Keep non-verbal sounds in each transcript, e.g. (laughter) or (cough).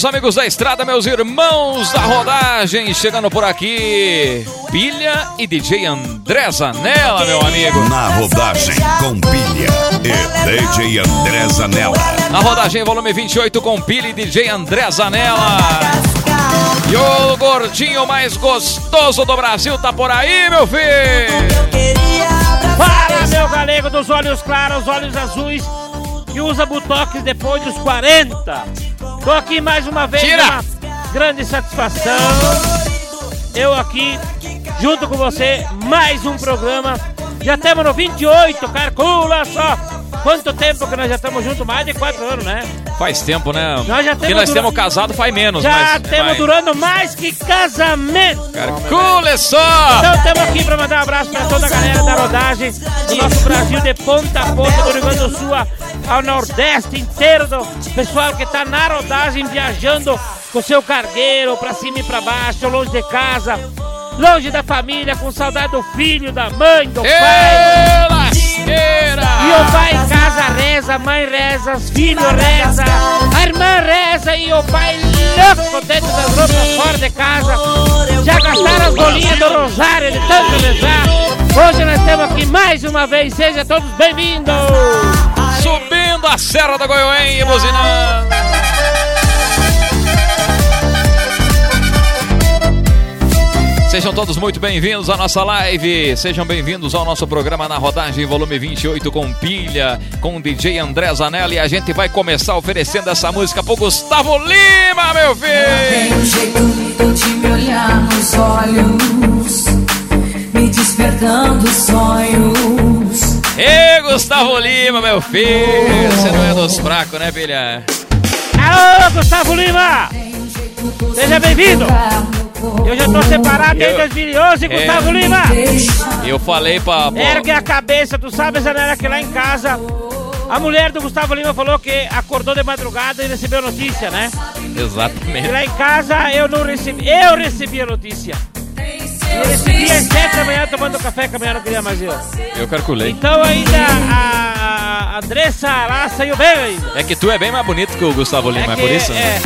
meus amigos da estrada, meus irmãos da rodagem, chegando por aqui, Pilha e DJ André Zanella, meu amigo. Na rodagem com Pilha e DJ André Zanella. Na rodagem volume 28 com Pilha e DJ André Zanella. E o gordinho mais gostoso do Brasil tá por aí, meu filho. Para, meu galego dos olhos claros, olhos azuis, que usa botox depois dos 40. Tô aqui mais uma vez, Tira. uma grande satisfação. Eu aqui, junto com você, mais um programa. Já estamos no 28, calcula só. Quanto tempo que nós já estamos juntos? Mais de 4 anos, né? Faz tempo, né? Nós já temos nós dura- temos casado faz menos, Já mas... temos durando mais que casamento. Calcule só! Então estamos aqui para mandar um abraço para toda a galera da rodagem do nosso Brasil de ponta a ponta, do Rio Grande do Sul ao Nordeste inteiro, do pessoal que está na rodagem viajando com seu cargueiro para cima e para baixo, longe de casa, longe da família, com saudade do filho, da mãe, do pai. Lasqueira! E o pai em casa reza, a mãe reza, os filhos reza, a irmã reza e o pai louco dentro das roupas fora de casa. Já gastaram as bolinhas do rosário de tanto rezar. Hoje nós estamos aqui mais uma vez, sejam todos bem-vindos. Subindo a Serra da Goiânia, buzinando. Sejam todos muito bem-vindos à nossa live. Sejam bem-vindos ao nosso programa na rodagem volume 28 com pilha, com o DJ André Zanella. E a gente vai começar oferecendo essa música pro Gustavo Lima, meu Tem filho. um jeito de me olhar nos olhos, me despertando sonhos. Ê, Gustavo Lima, meu filho. Você não é dos fracos, né, filha? Alô, Gustavo Lima! Seja bem-vindo! Eu já tô separado desde Eu- 2011, Gustavo Lima! Eu falei pra. pra- Ergue a cabeça, tu sabe, Zanera, que lá em casa a mulher do Gustavo Lima falou que acordou de madrugada e recebeu notícia, né? E Exatamente. lá em casa eu não recebi, eu recebi a notícia. Eu recebi às 7 da manhã tomando café que a não queria mais eu. Eu calculei. Então ainda a, a Andressa lá saiu bem ainda. É que tu é bem mais bonito que o Gustavo Lima, é, que, por isso? é,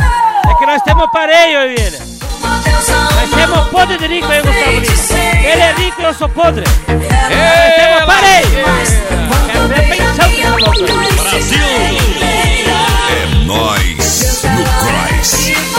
é que nós temos pareio, eu e ele. Nós temos podre de rico aí, Gustavo Lima. Ele é rico e eu sou podre. Nós temos pareio. Quero ver pensão que essa loucura. É nós no Cross.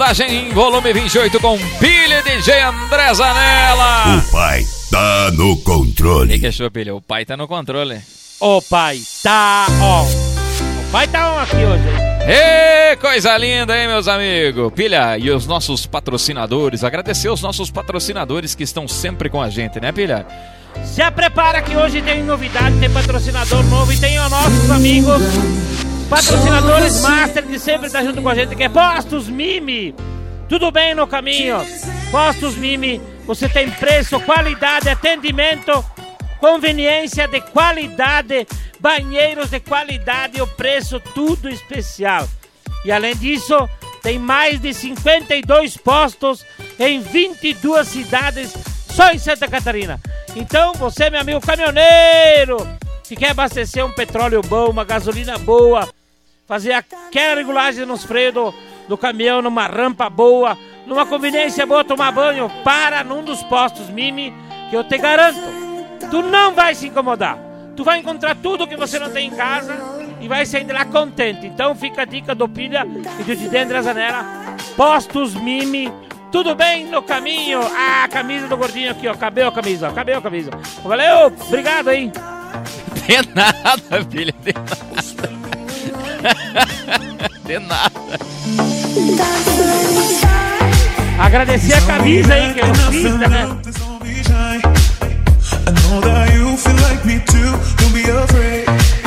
Rodagem em volume 28 com Pilha DJ André Zanella. O pai tá no O que, controle. que achou, Pilha? O pai tá no controle. O pai tá on. O pai tá on aqui hoje. Ê, coisa linda, hein, meus amigos? Pilha, e os nossos patrocinadores, agradecer os nossos patrocinadores que estão sempre com a gente, né, Pilha? Já prepara que hoje tem novidade, tem patrocinador novo e tem os nossos amigos patrocinadores master que sempre tá junto com a gente, que é Postos Mimi. Tudo bem no caminho? Postos Mimi, você tem preço, qualidade, atendimento, conveniência de qualidade, banheiros de qualidade, o preço tudo especial. E além disso, Tem mais de 52 postos em 22 cidades só em Santa Catarina. Então, você, meu amigo caminhoneiro, que quer abastecer um petróleo bom, uma gasolina boa, fazer aquela regulagem nos freios do, do caminhão, numa rampa boa, numa conveniência boa, tomar banho, para num dos postos Mimi, que eu te garanto, tu não vai se incomodar. Tu vai encontrar tudo que você não tem em casa e vai sair de lá contente. Então fica a dica do Pilha e do Didê André Zanella. Postos Mimi, tudo bem no caminho? Ah, camisa do gordinho aqui, ó. Cabeu a camisa, ó. Cabeu a camisa. Valeu, obrigado aí. (laughs) De nada, filha, de nada. (laughs) De nada. Agradecer a camisa aí que eu fiz, né? I know that you feel like me too. Don't be afraid.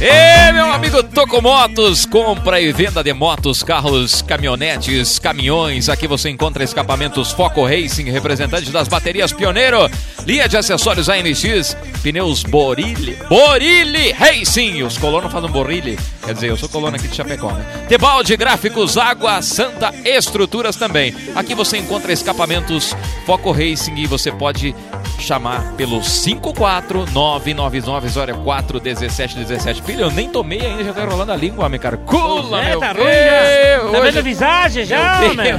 Ê, meu amigo Tocomotos, compra e venda de motos, carros, caminhonetes, caminhões. Aqui você encontra escapamentos Foco Racing, representante das baterias Pioneiro, linha de acessórios ANX, pneus Borilli, Borilli Racing. Os colonos fazem Borilli, quer dizer, eu sou colono aqui de Chapecó, né? Tebalde, gráficos, água, Santa Estruturas também. Aqui você encontra escapamentos Foco Racing e você pode chamar pelo 54999041717. Filho, eu nem tomei ainda, já tá rolando a língua, meu cara. Cula, É, meu tá ruim já. Tá hoje- vendo a visagem já, Meu meu?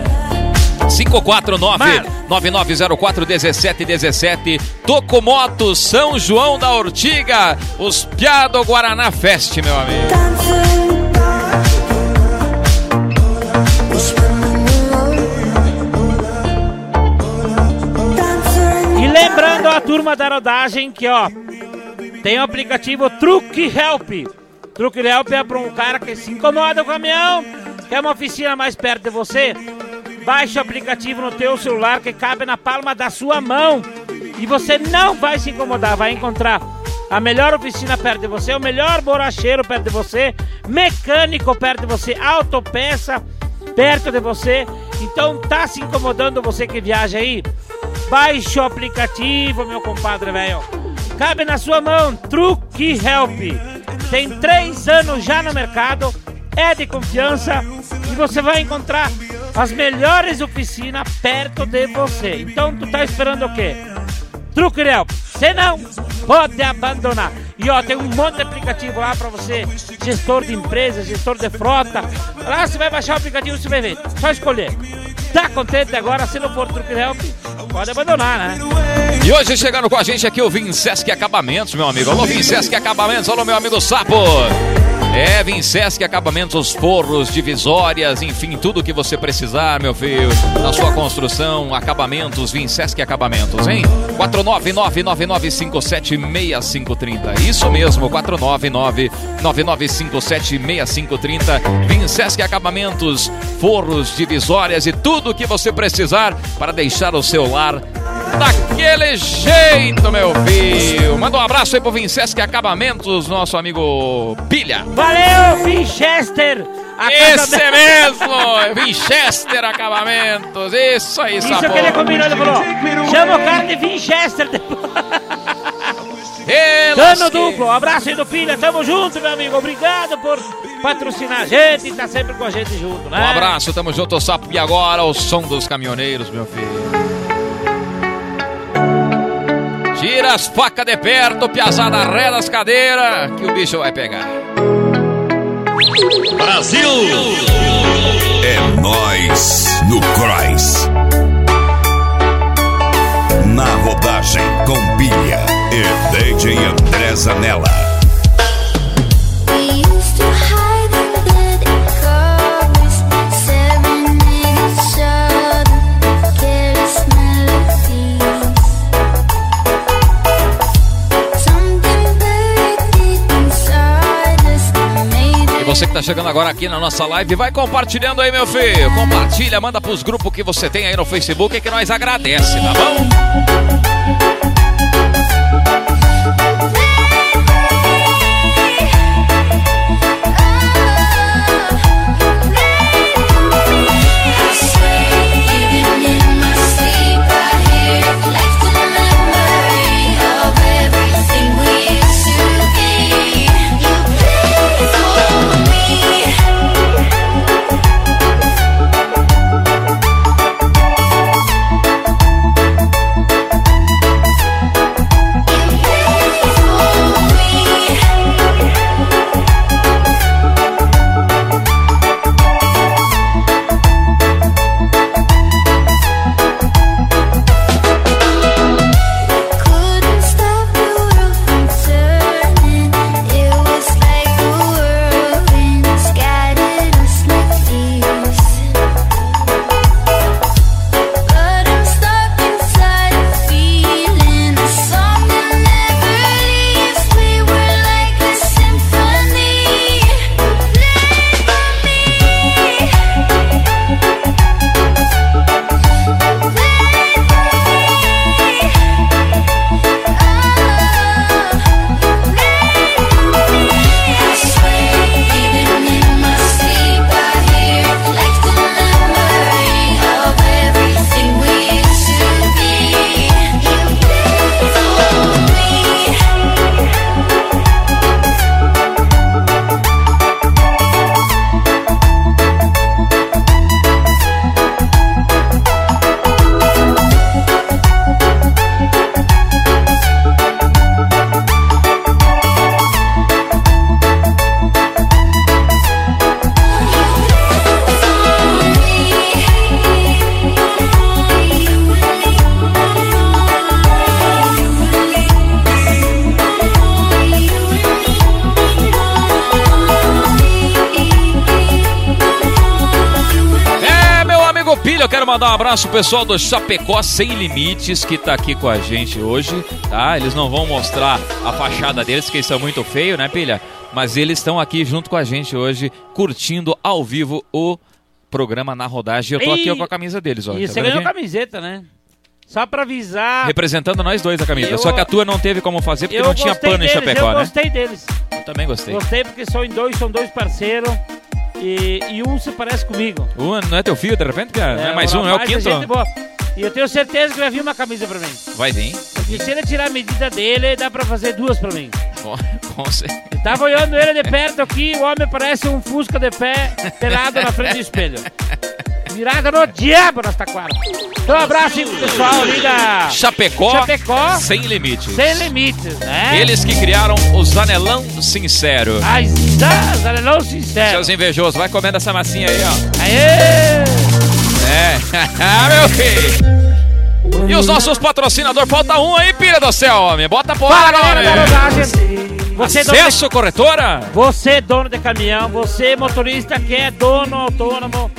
549-9904-1717. Tocomoto, São João da Ortiga. Os Piado Guaraná Fest, meu amigo. Lembrando a turma da rodagem que, ó, tem o aplicativo Truque Help. Truque Help é para um cara que se incomoda com o caminhão, quer uma oficina mais perto de você. Baixe o aplicativo no teu celular que cabe na palma da sua mão. E você não vai se incomodar, vai encontrar a melhor oficina perto de você, o melhor borracheiro perto de você, mecânico perto de você, autopeça perto de você. Então tá se incomodando você que viaja aí? Baixe o aplicativo, meu compadre velho. Cabe na sua mão, Truque Help. Tem três anos já no mercado, é de confiança e você vai encontrar as melhores oficinas perto de você. Então tu tá esperando o quê? Truque Help. Se não, pode abandonar. E ó, tem um monte de aplicativo lá pra você, gestor de empresa, gestor de frota. Lá você vai baixar o aplicativo, você vai ver. Só escolher. Tá contente agora? Se não for Truque Help, pode abandonar, né? E hoje chegando com a gente aqui o Vincesc Acabamentos, meu amigo. Alô, Vincesc Acabamentos. Alô, meu amigo Sapo. É, Vincesc Acabamentos, forros, divisórias, enfim, tudo que você precisar, meu filho. Na sua construção, acabamentos, Vincesc Acabamentos, hein? 499-9957-6530. Isso mesmo, 499-9957-6530. Vincesc Acabamentos, forros, divisórias e tudo que você precisar para deixar o seu lar daquele jeito, meu filho. Manda um abraço aí pro Vincesc Acabamentos, nosso amigo Pilha. Valeu, Winchester! A Esse casa- mesmo! Winchester Acabamentos! Isso aí, Isso sabor! que ele combinou, ele falou. Chama o cara de Winchester depois. Dano duplo, abraço aí do Pilha, tamo junto, meu amigo. Obrigado por patrocinar a gente e tá sempre com a gente junto, né? Um abraço, tamo junto, Sapo. E agora o som dos caminhoneiros, meu filho. Tira as facas de perto, piazada ré das cadeiras, que o bicho vai pegar. É nós no Cross. Na rodagem com pilha e DJ André Zanella. Você que tá chegando agora aqui na nossa live, vai compartilhando aí, meu filho. Compartilha, manda pros grupos que você tem aí no Facebook que nós agradece, tá bom? Abraço pessoal do Chapecó Sem Limites que tá aqui com a gente hoje, tá? Eles não vão mostrar a fachada deles, que eles são muito feios, né, pilha? Mas eles estão aqui junto com a gente hoje, curtindo ao vivo o programa na rodagem. Eu tô aqui ó, com a camisa deles, ó. E tá você ganhou aqui? camiseta, né? Só pra avisar. Representando nós dois a camisa. Eu- Só que a tua não teve como fazer porque eu não tinha pano em deles, Chapecó, eu né? gostei deles. Eu também gostei. Gostei porque são em dois, são dois parceiros. E, e um se parece comigo. Um não é teu filho, de repente, cara? não é mais um, é o quinto? E eu tenho certeza que vai vir uma camisa pra mim. Vai vir. Porque se ele tirar a medida dele, dá pra fazer duas pra mim. Com certeza. Eu tava olhando ele de perto aqui, o homem parece um fusca de pé, pelado na frente do espelho. Virada no diabo nas taquaras. Então, um abraço aí pro pessoal ali da Chapecó, Chapecó. sem limites. Sem Limites, né? Eles que criaram o Zanelão Sincero. Ai, Zanelão sincero. Seus invejosos, vai comendo essa massinha aí, ó. Aê! É, (laughs) meu filho. E os nossos patrocinadores, falta um aí, pilha do céu, homem. Bota Fala, galera da homem. Você, dono de, Acesso corretora? você, dono de caminhão, você, motorista que é dono autônomo,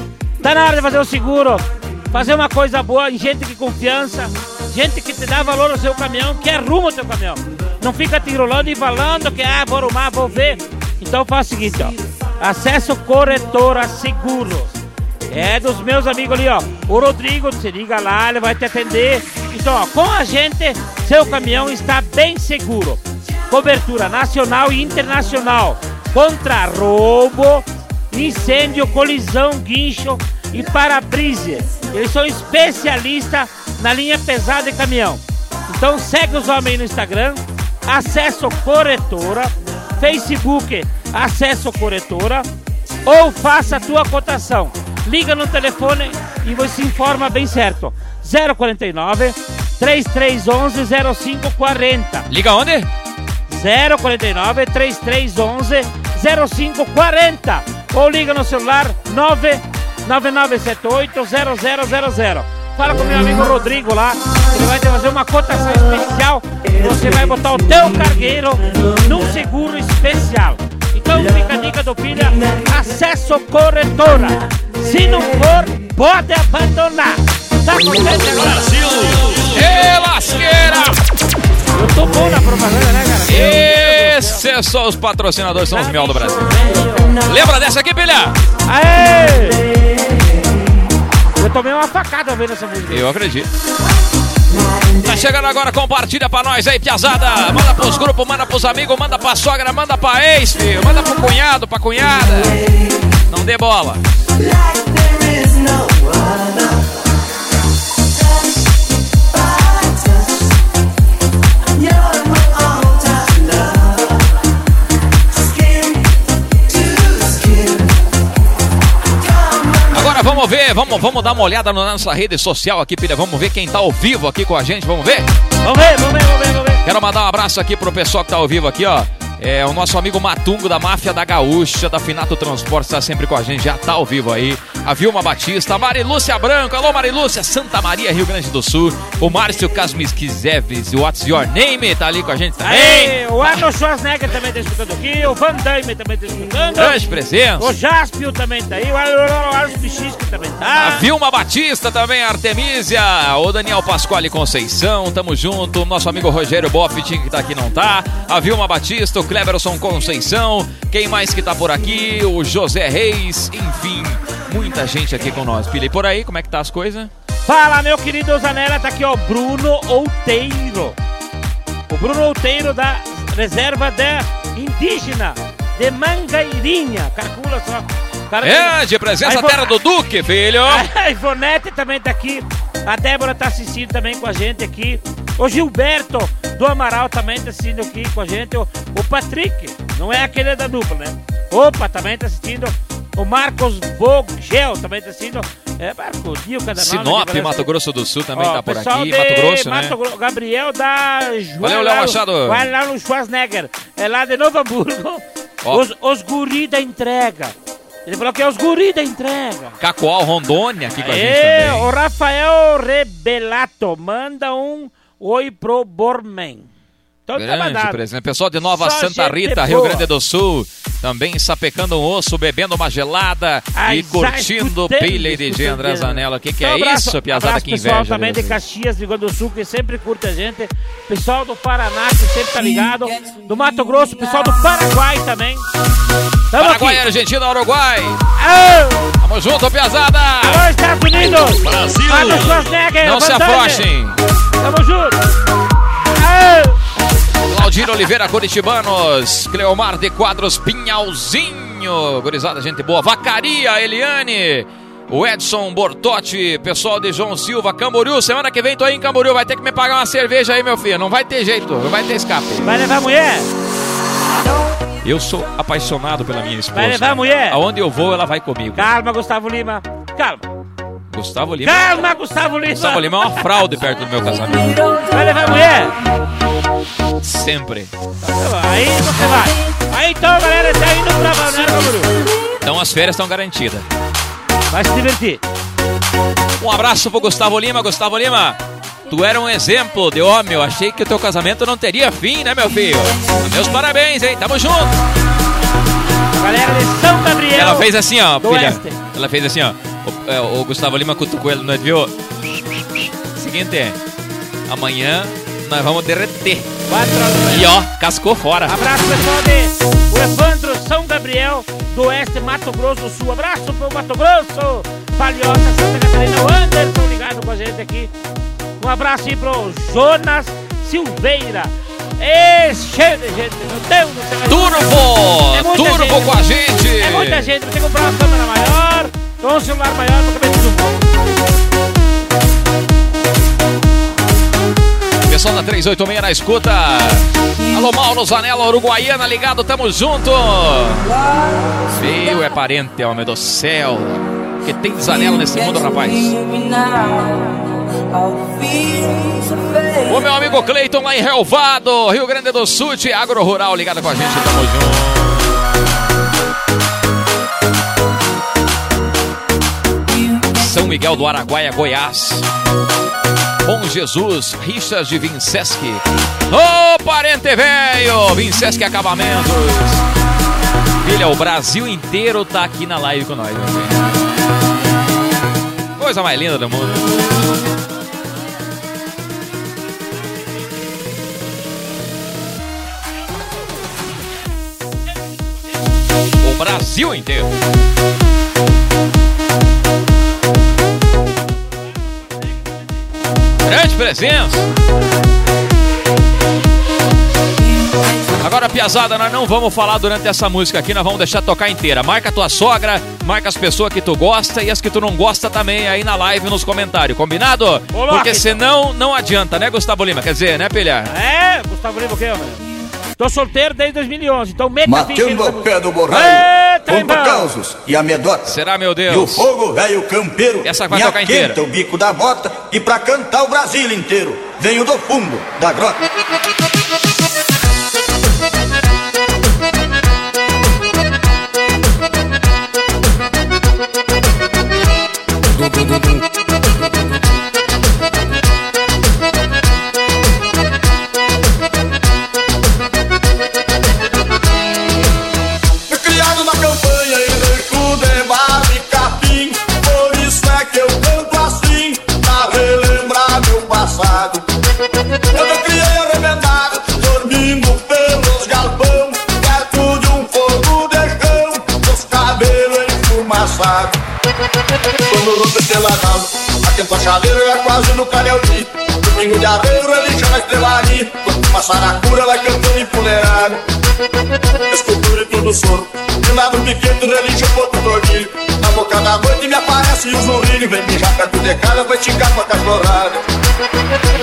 tá na hora de fazer o seguro. Fazer uma coisa boa em gente que confiança, gente que te dá valor ao seu caminhão, que arruma o teu caminhão. Não fica te enrolando e falando que, ah, vou arrumar, vou ver. Então faz o seguinte, ó. Acesso corretora seguros. É dos meus amigos ali, ó. O Rodrigo, você liga lá, ele vai te atender. Então, ó, com a gente, seu caminhão está bem seguro. Cobertura nacional e internacional contra roubo, incêndio, colisão, guincho e para-brisa. Eles são especialistas na linha pesada de caminhão. Então segue os homens no Instagram, Acesso Corretora, Facebook Acesso Corretora ou faça a tua cotação. Liga no telefone e você se informa bem certo. 049 3311 0540. Liga onde? 049 3311 0540 ou liga no celular 99978 0000. Fala com meu amigo Rodrigo lá, ele vai te fazer uma cotação especial. Você vai botar o teu cargueiro num seguro especial. Então fica a dica do filho, acesso corretora. Se não for, pode abandonar. Tá contente agora? Ê, lasqueira! Eu tô bom na propaganda, né, cara? Esses é só os patrocinadores, são os mel do Brasil. Lembra dessa aqui, pilha? Aê! Eu tomei uma facada vendo essa música. Eu acredito. Tá chegando agora, compartilha pra nós aí, piazada. Manda pros grupos, manda pros amigos, manda pra sogra, manda pra ex, filho. Manda pro cunhado, pra cunhada. Não dê bola. Like there is no other. Vamos ver, vamos, vamos dar uma olhada na nossa rede social aqui, pilha. Vamos ver quem tá ao vivo aqui com a gente, vamos ver? Vamos ver, vamos ver, vamos ver, vamos ver. Quero mandar um abraço aqui pro pessoal que tá ao vivo aqui, ó. É o nosso amigo Matungo da Máfia da Gaúcha, da Finato Transporte, tá sempre com a gente, já tá ao vivo aí. A Vilma Batista, a Marilúcia Branco, alô Marilúcia, Santa Maria, Rio Grande do Sul. O Márcio Casmisquizeves, What's Your Name, tá ali com a gente também. Aê, o Arnold Schwarzenegger também tá escutando aqui, o Van Damme também tá escutando. Grande presença. O Jaspio também tá aí, o Arnold Bichisco também A tá. Vilma Batista também, a Artemísia, o Daniel Pasquale Conceição, tamo junto. O nosso amigo Rogério Boffit, que tá aqui, não tá. A Vilma Batista, o Cleberson Conceição. Quem mais que tá por aqui? O José Reis, enfim, muita gente aqui com nós. Pilha, e por aí, como é que tá as coisas? Fala, meu querido Zanella, tá aqui, ó, Bruno Outeiro. O Bruno Outeiro da reserva da indígena de Mangairinha. Calcula só. Cara, É, de presença vou- terra do Duque, filho. A (laughs) Ivonete também tá aqui. A Débora tá assistindo também com a gente aqui. O Gilberto do Amaral também tá assistindo aqui com a gente. O, o Patrick, não é aquele da dupla, né? Opa, também tá assistindo. O Marcos Vogel também tá assistindo. É, Marco, Dio, cada nome Sinop, Mato Grosso do Sul também Ó, tá por aqui. Mato Grosso, né? Mato Gro- Gabriel da João. Valeu, Léo Machado. Vai lá no Schwarzenegger. É lá de Novo Hamburgo. Ó. Os, os guri da entrega. Ele falou que é os guri da entrega. Cacoal, Rondônia aqui com a gente também. o Rafael Rebelato manda um oi pro Borman. Então tá Grande presente. Pessoal de Nova Só Santa Rita, Rio boa. Grande do Sul, também sapecando um osso, bebendo uma gelada Ai, e curtindo Pilha e escutei. André Zanella. O que, que Então, é abraço- isso, piazada abraço que pessoal inveja? também de? Caxias, do Rio Grande do Sul, que sempre curte a gente. Pessoal do Paraná, que sempre tá ligado. Do Mato Grosso, pessoal do Paraguai também. Tamo Paraguai, aqui. Argentina, Uruguai. Ô, Tamo junto, piazada. Alô, Estados Unidos! Brasil. Não se afrouxem. Tamo junto! Ô, Claudino Oliveira, Curitibanos. Cleomar de Quadros, Pinhalzinho. Gurizada, gente boa. Vacaria, Eliane. O Edson Bortotti, pessoal de João Silva, Camboriú. Semana que vem tô aí em Camboriú. Vai ter que me pagar uma cerveja aí, meu filho. Não vai ter jeito, não vai ter escape. Vai levar a mulher? Eu sou apaixonado pela minha esposa. Vai levar a mulher? Aonde eu vou, ela vai comigo. Calma, Gustavo Lima. Calma. Gustavo Lima. Calma, Gustavo Lima. Gustavo Lima é uma fraude perto do meu casamento. Vai levar a mulher? Sempre. Aí você vai. Aí então, galera, tá indo pra Balneário Camboriú. Então as férias estão garantidas. Vai se divertir. Um abraço pro Gustavo Lima. Gustavo Lima, tu era um exemplo de homem. Eu achei que o teu casamento não teria fim, né, meu filho? Meus parabéns, hein? Tamo junto. Galera de São Gabriel. Ela fez assim, ó, filha. Oeste. Ela fez assim, ó. O, é, o Gustavo Lima cutucou ele, não viu? Seguinte, é, amanhã nós vamos derreter. E ó, cascou fora. Abraço, pessoal de o Evandro São Gabriel, do Oeste, Mato Grosso do Sul. Abraço pro Mato Grosso, Palhota, Santa Catarina, o Anderson ligado com a gente aqui. Um abraço aí pro Jonas Silveira. É cheio de gente, meu Deus do céu. Turbo! É Turbo gente. com a gente! É muita gente, você comprar uma câmera maior, um celular maior pra caber tudo bom. Pessoal da 386 na escuta. Alô, Mauro Zanella, Uruguaiana, ligado, tamo junto. Feio é parente, homem do céu. Que tem Zanella nesse mundo, rapaz. O meu amigo Cleiton lá em Relvado, Rio Grande do Sul, Agro Rural, ligado com a gente, tamo junto. São Miguel do Araguaia, Goiás. Bom Jesus, Richard de Vinceschi. Ô, parente velho! Vinceschi Acabamentos. Filha, o Brasil inteiro tá aqui na live com nós. Coisa mais linda do mundo. Brasil inteiro. Grande presença. Agora, piazada, nós não vamos falar durante essa música aqui, nós vamos deixar tocar inteira. Marca a tua sogra, marca as pessoas que tu gosta e as que tu não gosta também aí na live nos comentários, combinado? Coloca, Porque senão não adianta, né, Gustavo Lima? Quer dizer, né, Pilha? É, Gustavo Lima, o quê, mano? Tô solteiro desde 2011, então meta Matando ao pé do música. Conta causos e amedotas. Será, meu E o Deus? fogo velho campeiro Essa vai me tocar inteira. o bico da bota e pra cantar o Brasil inteiro venho do fundo da grota. Noite me aparece o zurrilho Vem mijar perto de casa, vai esticar com a cachorrada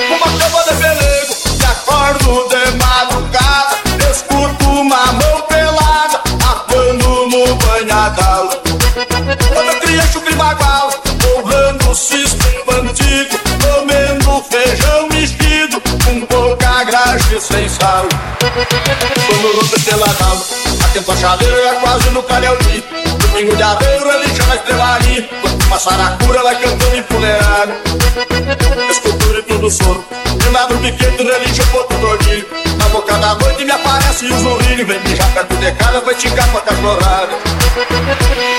Uma cama de pelego Me acordo de madrugada. Escuto uma mão pelada Atuando no banhadalo Quando eu criei chucre bagual Honrando o sistema antigo Comendo feijão mexido Com pouca graxa e sem sal. Quando o roupa peladalo Atento a chaleira é quase no calhauti Domingo de arreio, saracura vai cantando empoleirado Escultura e tudo soro. De lado pequeno, religião, outro tordilho Na boca da noite me aparece o zorrilho Vem mijar perto de casa, vai esticar com a cachorrada.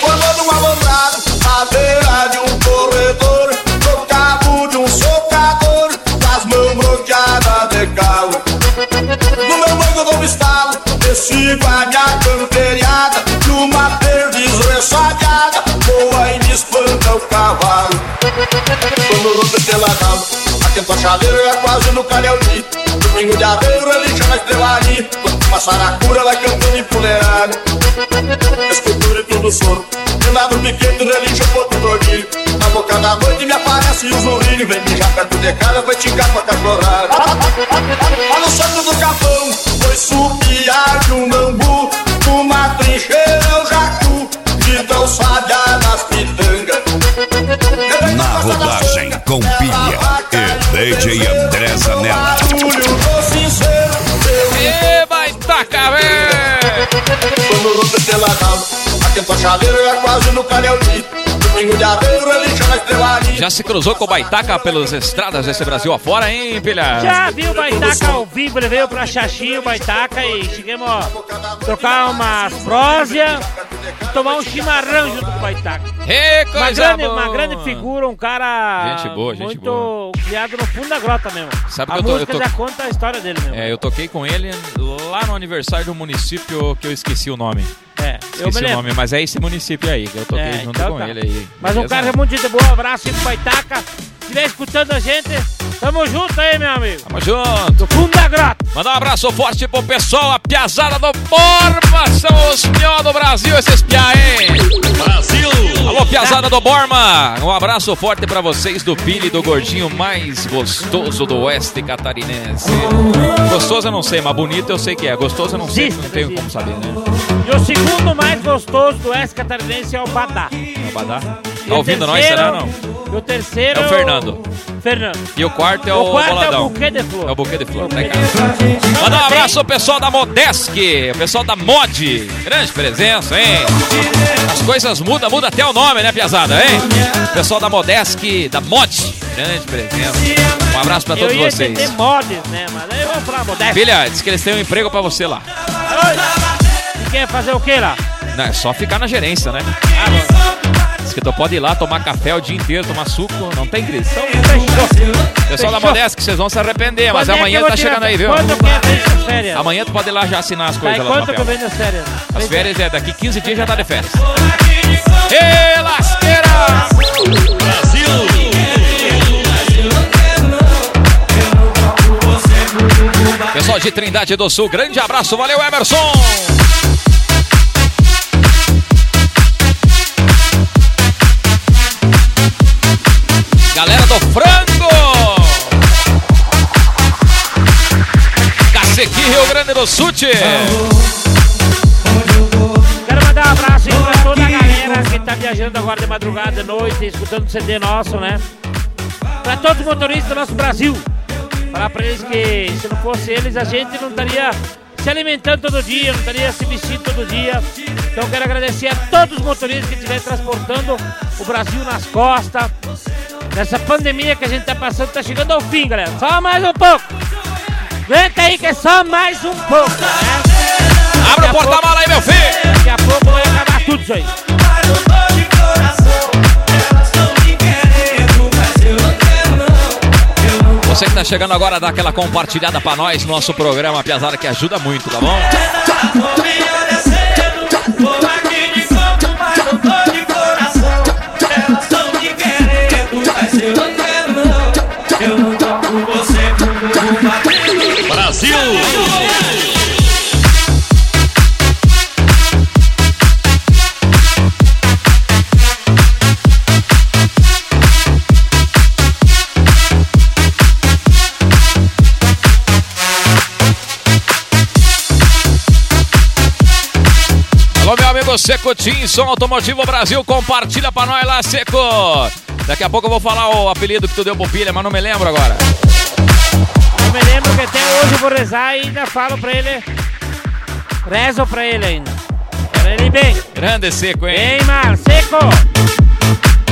Formando um malandrado à beira de um corredor. No cabo de um socador Com as mãos bloqueadas de calo No meu banco eu dou um estalo Eu sigo a minha camperiada Eu rompo peladão Atento a chaleira é quase no calhauí Domingo de arreio, religião na estrelaria Quando passar a cura, vai cantando empoleirado Escultura e tudo soro. Renado piquete, religião, ponto dormir Na boca da noite me aparece o zorrilho Vem mijar perto de casa, vai ticar com a cachorrada. Lá no centro do capão Foi supiar de um bambu. Numa trincheira eu jacu De tão nas pitangas. Na rodagem com pilha e DJ André Zanella. E vai tacar, velho! Quando rompe peladão Atento a chaleira é quase no calhauí Domingo de estrelaria Já se cruzou com o Baitaca pelas estradas desse Brasil afora, hein, pilha? Já viu o Baitaca ao vivo, ele veio pra Xaxim, o Baitaca, e chegamos a trocar umas prósias e tomar um chimarrão junto com o Baitaca. Ê, Uma grande, uma grande figura, um cara Gente boa, gente muito boa. criado no fundo da grota mesmo. Sabe a que eu tô- eu música tô- já conta a história dele mesmo. É, eu toquei com ele lá no aniversário do município que eu esqueci o nome. É, eu Esqueci o nome, mas é esse município aí que eu toquei É, junto então com tá. ele aí. Mas um beleza? cara é muito de boa, abraço aí pro Baitaca. Se estiver escutando a gente, tamo junto aí, meu amigo. Tamo junto. Do fundo da grota. Mandar um abraço forte pro pessoal, a piazada do Borma, são os pior do Brasil, esses piá, hein? Brasil! Alô, piazada do Borma, um abraço forte pra vocês do Pili, do gordinho mais gostoso do oeste catarinense. Gostoso eu não sei, mas bonito eu sei que é. Gostoso eu não sei, Existe, não tenho existe. como saber, né? E o segundo mais gostoso do Oeste Catarinense é o Badá. Abadá. E Tá o ouvindo nós, terceiro- será não? E o terceiro É o Fernando. Fernando. E o quarto é o o, quarto é o Boladão. buquê de flor. É o buquê de flor, Buquê de. Mandar um abraço ao pessoal da Modesc, o pessoal da Mod. Grande presença, hein? As coisas mudam, muda até o nome, né, Piazada, hein? Pessoal da Modesc, da Mod. Grande presença. Um abraço pra Eu todos vocês. mods, né? Mas aí vamos pra modéstia. Filha, diz que eles têm um emprego pra você lá. E quer fazer o que lá? Não, é só ficar na gerência, né? Ah, que pode ir lá tomar café o dia inteiro, tomar suco, não tem crise. Então, Fechou. pessoal da Fechou. Modesc, vocês vão se arrepender, mas Quando é que amanhã tá chegando aí, viu? Quando as férias? Amanhã tu pode ir lá já assinar as Tá, coisas e lá no quanto que venho as férias? As férias é daqui 15 dias já tá de férias. Ê, lasqueira! Pessoal de Trindade do Sul, grande abraço, valeu Emerson! Do Frango! Cacequi, Rio Grande do Sul! Quero mandar um abraço aí pra toda a galera que tá viajando agora de madrugada, de noite, escutando o CD nosso, né? Pra todos os motoristas do nosso Brasil. Falar pra eles que se não fosse eles, a gente não estaria se alimentando todo dia, não estaria se vestindo todo dia. Então quero agradecer a todos os motoristas que estiverem transportando o Brasil nas costas. Nessa pandemia que a gente tá passando, tá chegando ao fim, galera. Só mais um pouco. Aguenta aí que é só mais um pouco, né? Abre o porta-mala aí, meu filho! Daqui a pouco vai acabar tudo isso aí. Você que tá chegando agora, dá aquela compartilhada pra nós no nosso programa, Piazada, que ajuda muito, tá bom? Alô, Seco Tinson Automotivo Brasil, compartilha pra nós lá, Seco! Daqui a pouco eu vou falar o apelido que tu deu pro Pilha, mas não me lembro agora. Eu me lembro que até hoje eu vou rezar e ainda falo pra ele. Rezo pra ele ainda. Pra ele bem. Grande Seco, hein? Bem, mar, seco!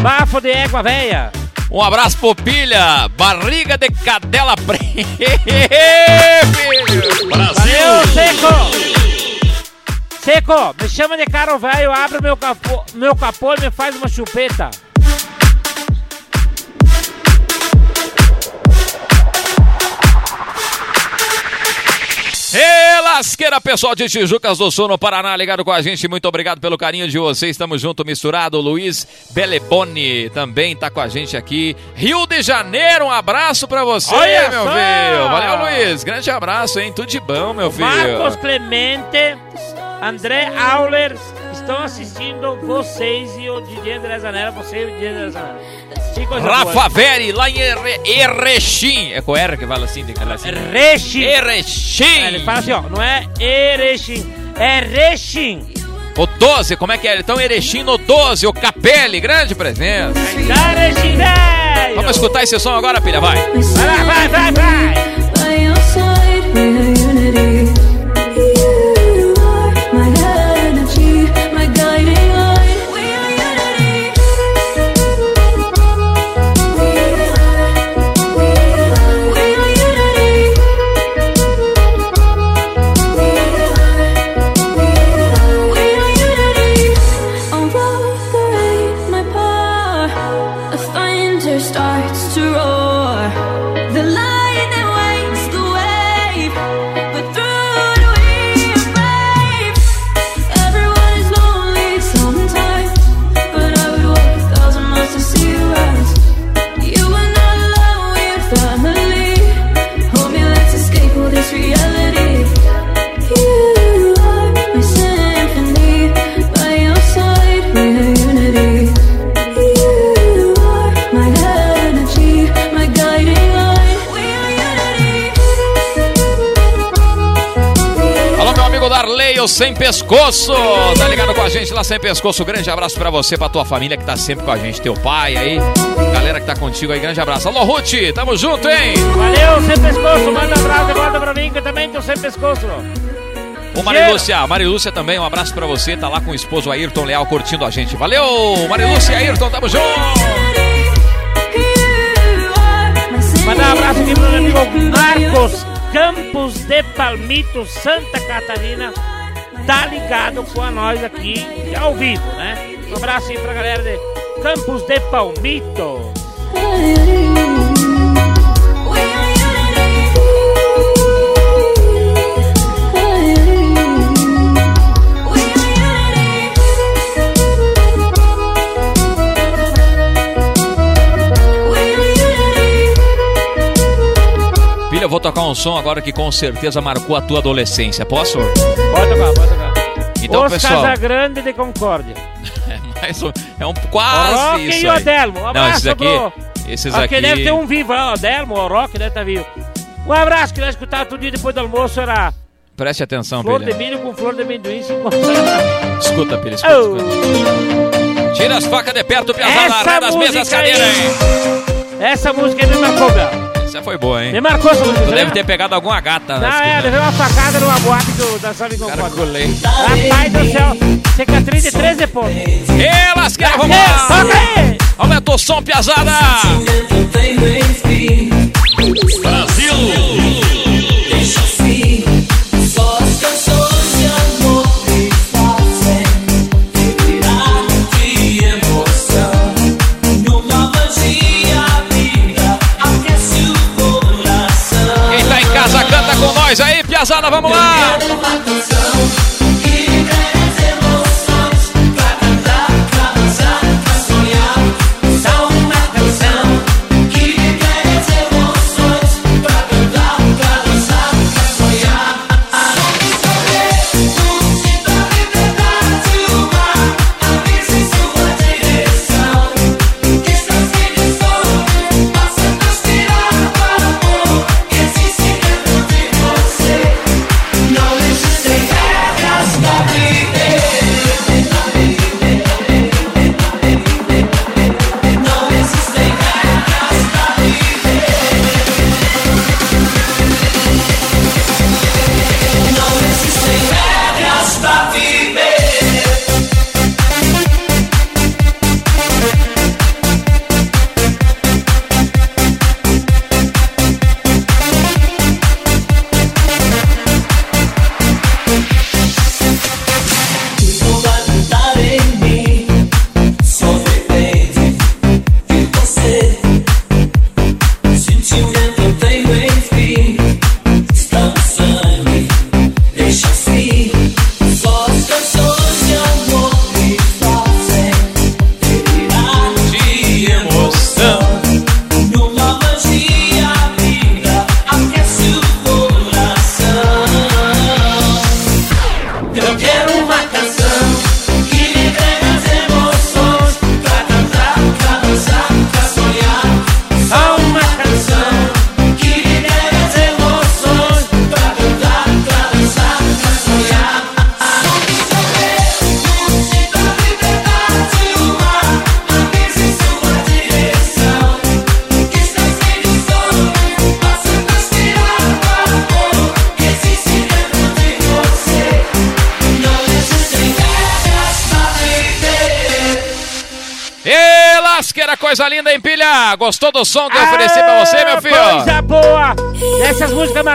Bafo de égua véia. Um abraço pro Pilha, barriga de cadela (laughs) preta, filho! Valeu! Seco, me chama de carro velho, abre meu capô, meu capô e me faz uma chupeta. Ê, lasqueira, pessoal de Tijucas do Sul, no Paraná, ligado com a gente. Muito obrigado pelo carinho de vocês. Estamos junto, misturado. Luiz Beleboni também tá com a gente aqui. Rio de Janeiro, um abraço pra você, Olha meu só! filho. Valeu, Luiz. Grande abraço, hein? Tudo de bom, meu filho. Marcos Clemente, André Auler estão assistindo vocês e o DJ André Zanella, você e o DJ André Zanella. Rafa boa. Veri, lá em Ere- Erechim. É com R que fala assim, tem que falar assim. Erechim. Erechim. É, Ele fala assim, ó, não é Erechim, é Rechim. O 12, como é que é? Então, Erechim no 12, o Capelli, grande presença. Erechim. Vamos escutar esse som agora, filha, vai. Vai lá, vai, vai, vai. Starts to o Sem Pescoço. Tá ligado com a gente lá, Sem Pescoço. Grande abraço pra você, pra tua família que tá sempre com a gente. Teu pai aí, galera que tá contigo aí. Grande abraço. Alô, Ruth, tamo junto, hein? Valeu, sem pescoço, manda um abraço de volta pra mim, que eu também tô sem pescoço. O Marilúcia, Marilúcia também, um abraço pra você. Tá lá com o esposo Ayrton Leal curtindo a gente. Valeu, Marilúcia e Ayrton, tamo junto. Mandar um abraço aqui pro meu amigo Marcos Campos de Palmito, Santa Catarina. Tá ligado com a nós aqui ao vivo, né? Um abraço aí pra galera de Campos de Palmito. Vou tocar um som agora que com certeza marcou a tua adolescência. Posso? Pode tocar, pode tocar. Então, Os pessoal, Casagrande de Concórdia. (laughs) é, mais um- é um quase Rock isso e aí. Odelmo. Um Não, esses aqui, pro... esses Aqui aqui... deve ter um vivo o Odelmo, o Rock deve estar vivo. Um abraço que nós escutávamos todo dia depois do almoço, era Preste atenção, flor de Pilha. milho com flor de amendoim. se Escuta, Pilha, escuta, Oh. escuta. Tira as facas de perto, piazada, Essa arreda das mesas, cadeiras aí. Essa música me marcou, meu. Essa foi boa, hein? Me marcou essa música. Tu né? deve ter pegado alguma gata. Não, na é, levei uma facada numa boate do, da Sabe Concórdia. Caracolei. Rapaz do céu, cicatriz de 13 pontos. Ê, lasqueira, vamos É, lá! toca aí! Aumenta o som, piazada! Só piazada, vamos lá!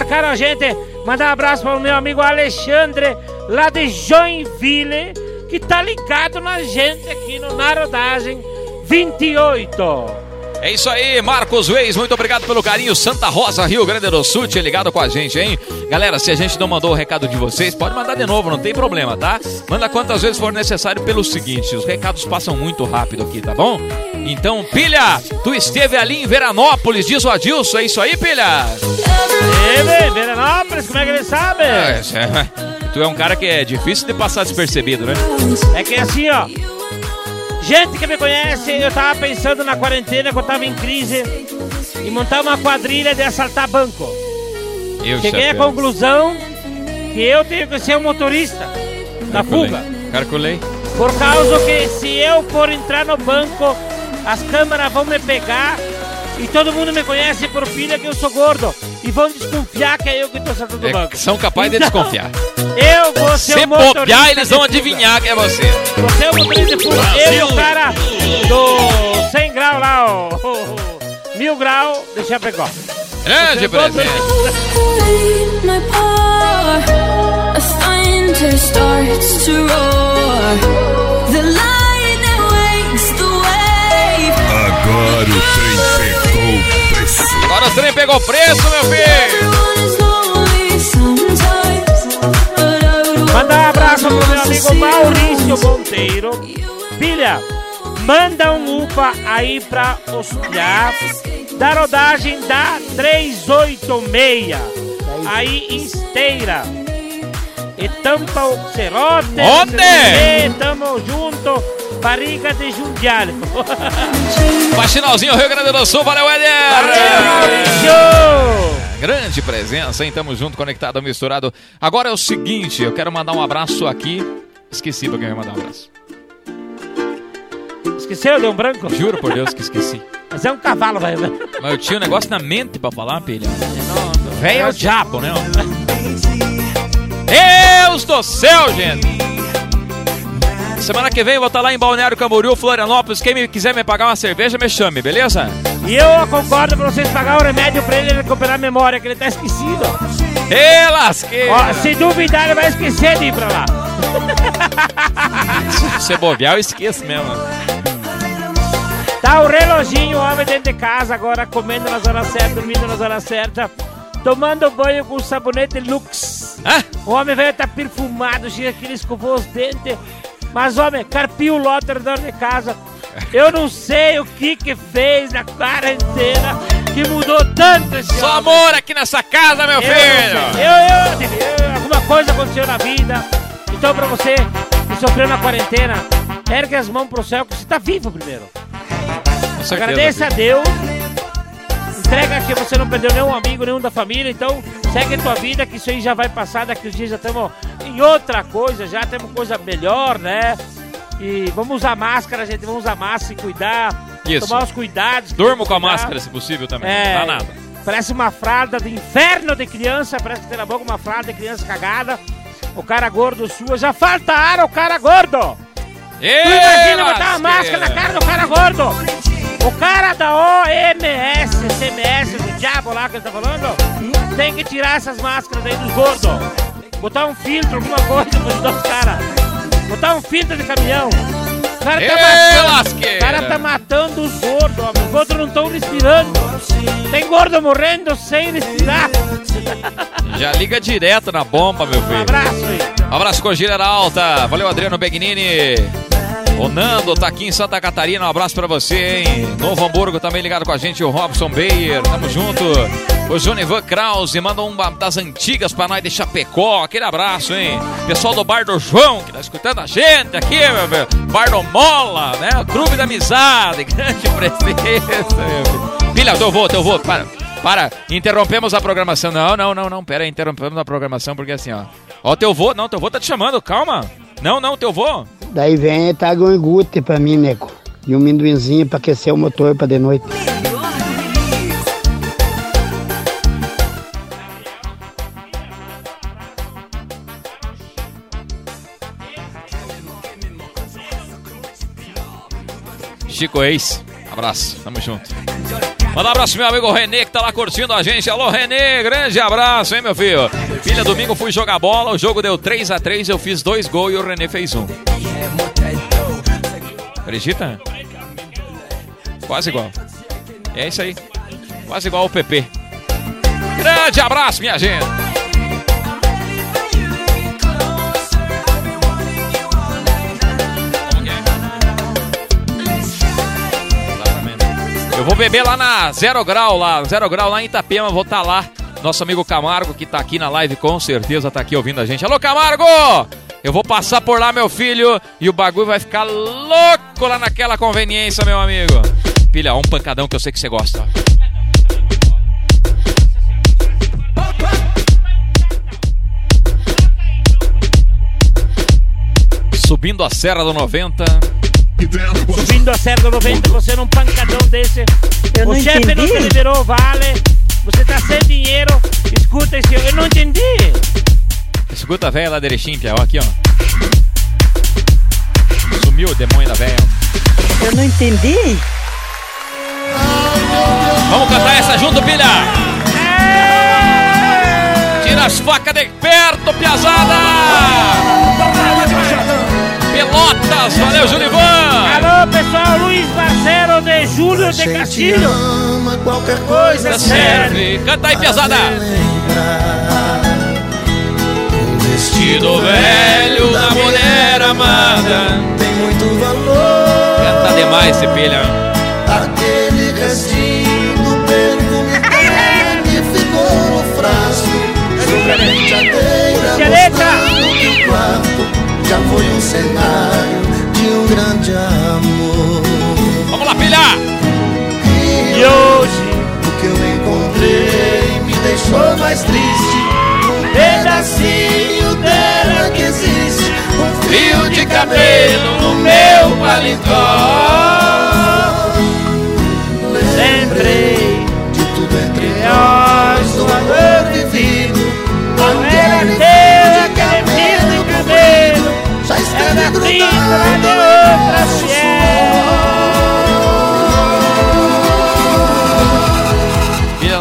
Marcaram gente. Mandar um abraço para o meu amigo Alexandre, lá de Joinville, que tá ligado na gente aqui no Narodagem 28. É isso aí, Marcos Reis, muito obrigado pelo carinho. Santa Rosa, Rio Grande do Sul, te ligado com a gente, hein? Galera, se a gente não mandou o recado de vocês, pode mandar de novo, não tem problema, tá? Manda quantas vezes for necessário pelo seguinte, os recados passam muito rápido aqui, tá bom? Então, Pilha, tu esteve ali em Veranópolis, diz o Adilson, é isso aí, Pilha? Veranópolis, como é que ele sabe? É, tu é um cara que é difícil de passar despercebido, né? É que assim, ó. Gente que me conhece, eu tava pensando na quarentena, que eu tava em crise, e montar uma quadrilha de assaltar banco. Eu, Cheguei à conclusão que eu tenho que ser o motorista da fuga. Calculei. Por causa que se eu for entrar no banco, as câmeras vão me pegar e todo mundo me conhece por filha que eu sou gordo. E vão desconfiar que é eu que tô assaltando o É, banco. são capazes de Então, desconfiar. Eu vou ser Se o motorista. bobear, eles vão de adivinhar que é você. Você é o motorista de fuga. Eu e o cara do 100 graus lá, o, mil grau de Chapecó. Grande é presente. my paw, a thunder starts to roar. The lion that wakes the wave. Agora o. Agora o trem pegou preço, meu filho. Mandar um abraço pro meu amigo Maurício Monteiro. Filha, manda um UPA aí pra hospedar da rodagem da 386. Aí em esteira. E tampa o cerote. Onde? Tamo junto. Barriga de Jundiale. (laughs) Faxinalzinho Rio Grande do Sul, valeu, Éder! Maurício! Grande presença, hein? Tamo junto, conectado, misturado. Agora é o seguinte, eu quero mandar um abraço aqui. Esqueci pra quem vai mandar um abraço. Esqueceu? Deu um branco? Juro por Deus que esqueci. Mas é um cavalo, vai. Mas eu tinha um negócio na mente pra falar, pilha. Véi é o diabo, né? Deus do céu, gente! Semana que vem eu vou estar lá em Balneário Camboriú, Florianópolis. Quem me quiser me pagar uma cerveja, me chame, beleza? E eu concordo pra vocês pagar o remédio pra ele recuperar a memória, que ele tá esquecido. Ê, lasqueira! Ó, se duvidar, ele vai esquecer de ir pra lá. (laughs) Se bobear, eu esqueço mesmo. Tá o reloginho, o homem dentro de casa, agora comendo na hora certa, dormindo na hora certa, tomando banho com sabonete Lux. Hã? O homem velho tá perfumado, chega que ele escovou os dentes. Mas, homem, carpiu o lote dentro de casa. Eu não sei o que que fez na quarentena que mudou tanto esse Só homem. amor aqui nessa casa, meu Eu, filho! eu, eu, eu- alguma coisa aconteceu na vida. Então, pra você que sofreu na quarentena, ergue as mãos pro céu que você tá vivo primeiro. Certeza, Agradeça a filho. Deus. Entrega que você não perdeu nenhum amigo, nenhum da família. Então, segue a tua vida, que isso aí já vai passar. Daqui uns dias já estamos em outra coisa, já temos coisa melhor, né? E vamos usar máscara, gente. Vamos usar máscara e cuidar. Isso. Tomar os cuidados. Durmo com a máscara, se possível, também. É, Não dá nada. Parece uma fralda de inferno de criança, parece que tem na boca uma fralda de criança cagada. O cara gordo sua, já falta ar ao cara gordo. Ê, Tu imagina botar uma lasqueira. máscara na cara do cara gordo. O cara da OMS, CMS, do diabo lá que ele tá falando, tem que tirar essas máscaras aí dos gordos. Botar um filtro, alguma coisa pra ajudar os caras. Botar um filtro de caminhão. O cara tá matando. O cara tá matando os gordos. Os gordos não estão respirando. Tem gordo morrendo sem respirar. (laughs) Já liga direto na bomba, meu Um filho. abraço aí. Um abraço com Gira Alta. Valeu, Adriano Begnini. O Nando tá aqui em Santa Catarina. Um abraço pra você, hein? Novo Hamburgo também ligado com a gente. O Robson Bayer. Tamo junto. O Jonivan Krause manda uma das antigas pra nós de Chapecó. Aquele abraço, hein? Pessoal do Bar do João, que tá escutando a gente aqui, meu filho. Bar do Mola, né? Clube da Amizade. (laughs) Grande presença, meu filho. Filha, teu vô, teu vô. Para. Para, interrompemos a programação. Não, não, não, não. Pera interrompemos a programação porque assim, ó. Ó, teu vô, não, teu vô tá te chamando, calma. Não, não, teu vô. Daí vem traga um iogurte pra mim, nego. E um minduinzinho pra aquecer o motor pra de noite. Chico Ex. Abraço, tamo junto. Manda um abraço meu amigo Renê que tá lá curtindo a gente. Alô, Renê, grande abraço, hein, meu filho? Filha, domingo fui jogar bola, o jogo deu 3 a 3 eu fiz dois gols e o Renê fez um. Acredita? Quase igual. É isso aí. Quase igual o PP. Grande abraço, minha gente. Eu vou beber lá na Zero Grau, lá, Zero Grau lá em Itapema, vou estar lá. Nosso amigo Camargo, que tá aqui na live, com certeza tá aqui ouvindo a gente. Alô, Camargo! Eu vou passar por lá, meu filho, e o bagulho vai ficar louco lá naquela conveniência, meu amigo. Filha, um pancadão que eu sei que você gosta. Subindo a Serra do 90. Subindo a Serra do 90, você num pancadão desse. Eu o não chefe não te entendi. liberou, vale. Você tá sem dinheiro. Escuta esse. Eu não entendi. Escuta a velha lá ó, aqui, ó. Sumiu o demônio da velha. Eu não entendi. Vamos cantar essa junto, pilha! Tira as facas de perto, piazada! Pelotas, valeu, Julivan! Alô, pessoal, Luiz Barcelo de Júlio de Castilho. ama qualquer coisa Já serve! Canta aí, piazada! Vestido velho da mulher amada. Tem muito valor. Canta demais esse pilha. Aquele restinho do perfume (laughs) que ficou no frasco. Sobre a mostrando que o quarto um cenário de um grande amor. Vamos lá, pilha! E E hoje, o que eu encontrei me deixou mais triste. Um pedacinho dela que existe. Um fio de cabelo no meu paletó. Lembrei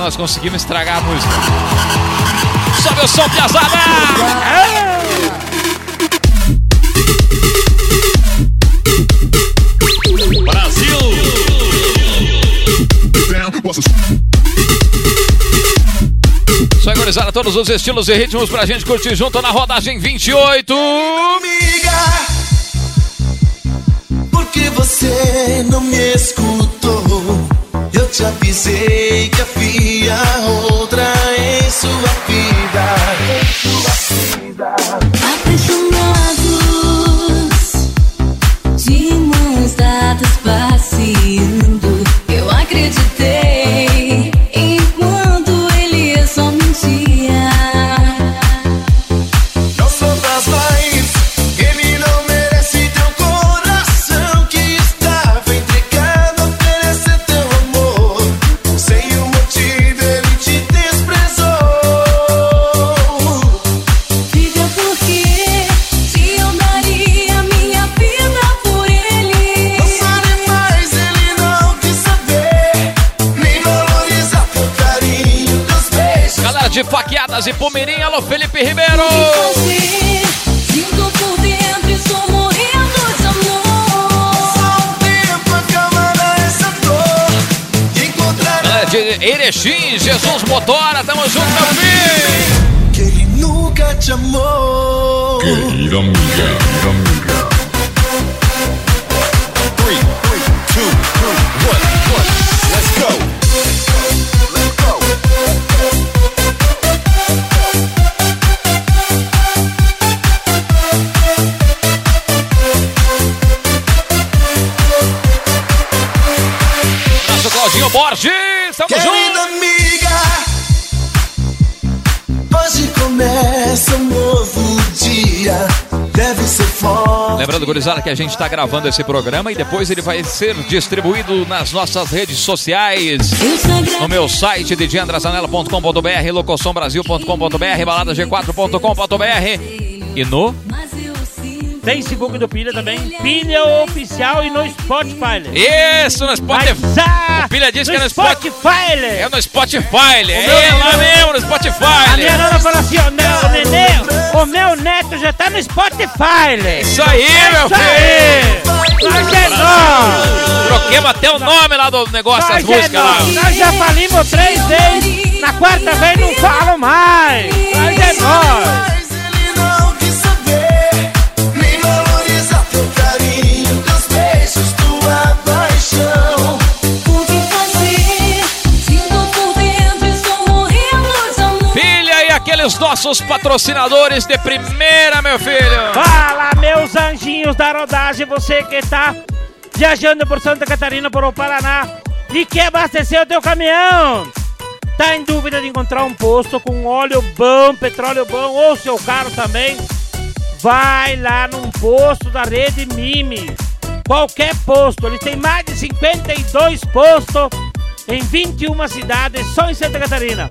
nós conseguimos estragar a música. Sobe o som, piazada! Só gurizada, todos os estilos e ritmos pra gente curtir junto na rodagem 28. Amiga, você não me escutou? Eu te avisei que havia outra Lembrando, gurizada, que a gente tá gravando esse programa e depois ele vai ser distribuído nas nossas redes sociais. Instagram, No meu site, djandrasanela.com.br, locosombrasil.com.br, baladag4.com.br e no mas eu sinto Facebook do Pilha também. Pilha Oficial e no Spotify. Isso, no Spotify. Mas, O Pilha disse que é no Spotify. É no Spotify, é lá mesmo, no A Spotify. minha nona falou assim, ó, meu nenê, o meu neto já tá no Spotify. Isso aí, meu Isso aí. filho. Nós é nós. Troquemos até o nome lá do negócio Nós é músicas lá. nós. Nós já falimos três vezes. Na quarta vez não falo mais. Nós é nós. Aqueles nossos patrocinadores de primeira, meu filho. Fala, meus anjinhos da rodagem, você que tá viajando por Santa Catarina, por o Paraná e quer abastecer o teu caminhão. Tá em dúvida de encontrar um posto com óleo bom, petróleo bom ou seu carro também? Vai lá num posto da rede Mimi. Qualquer posto, eles têm mais de 52 postos em 21 cidades só em Santa Catarina.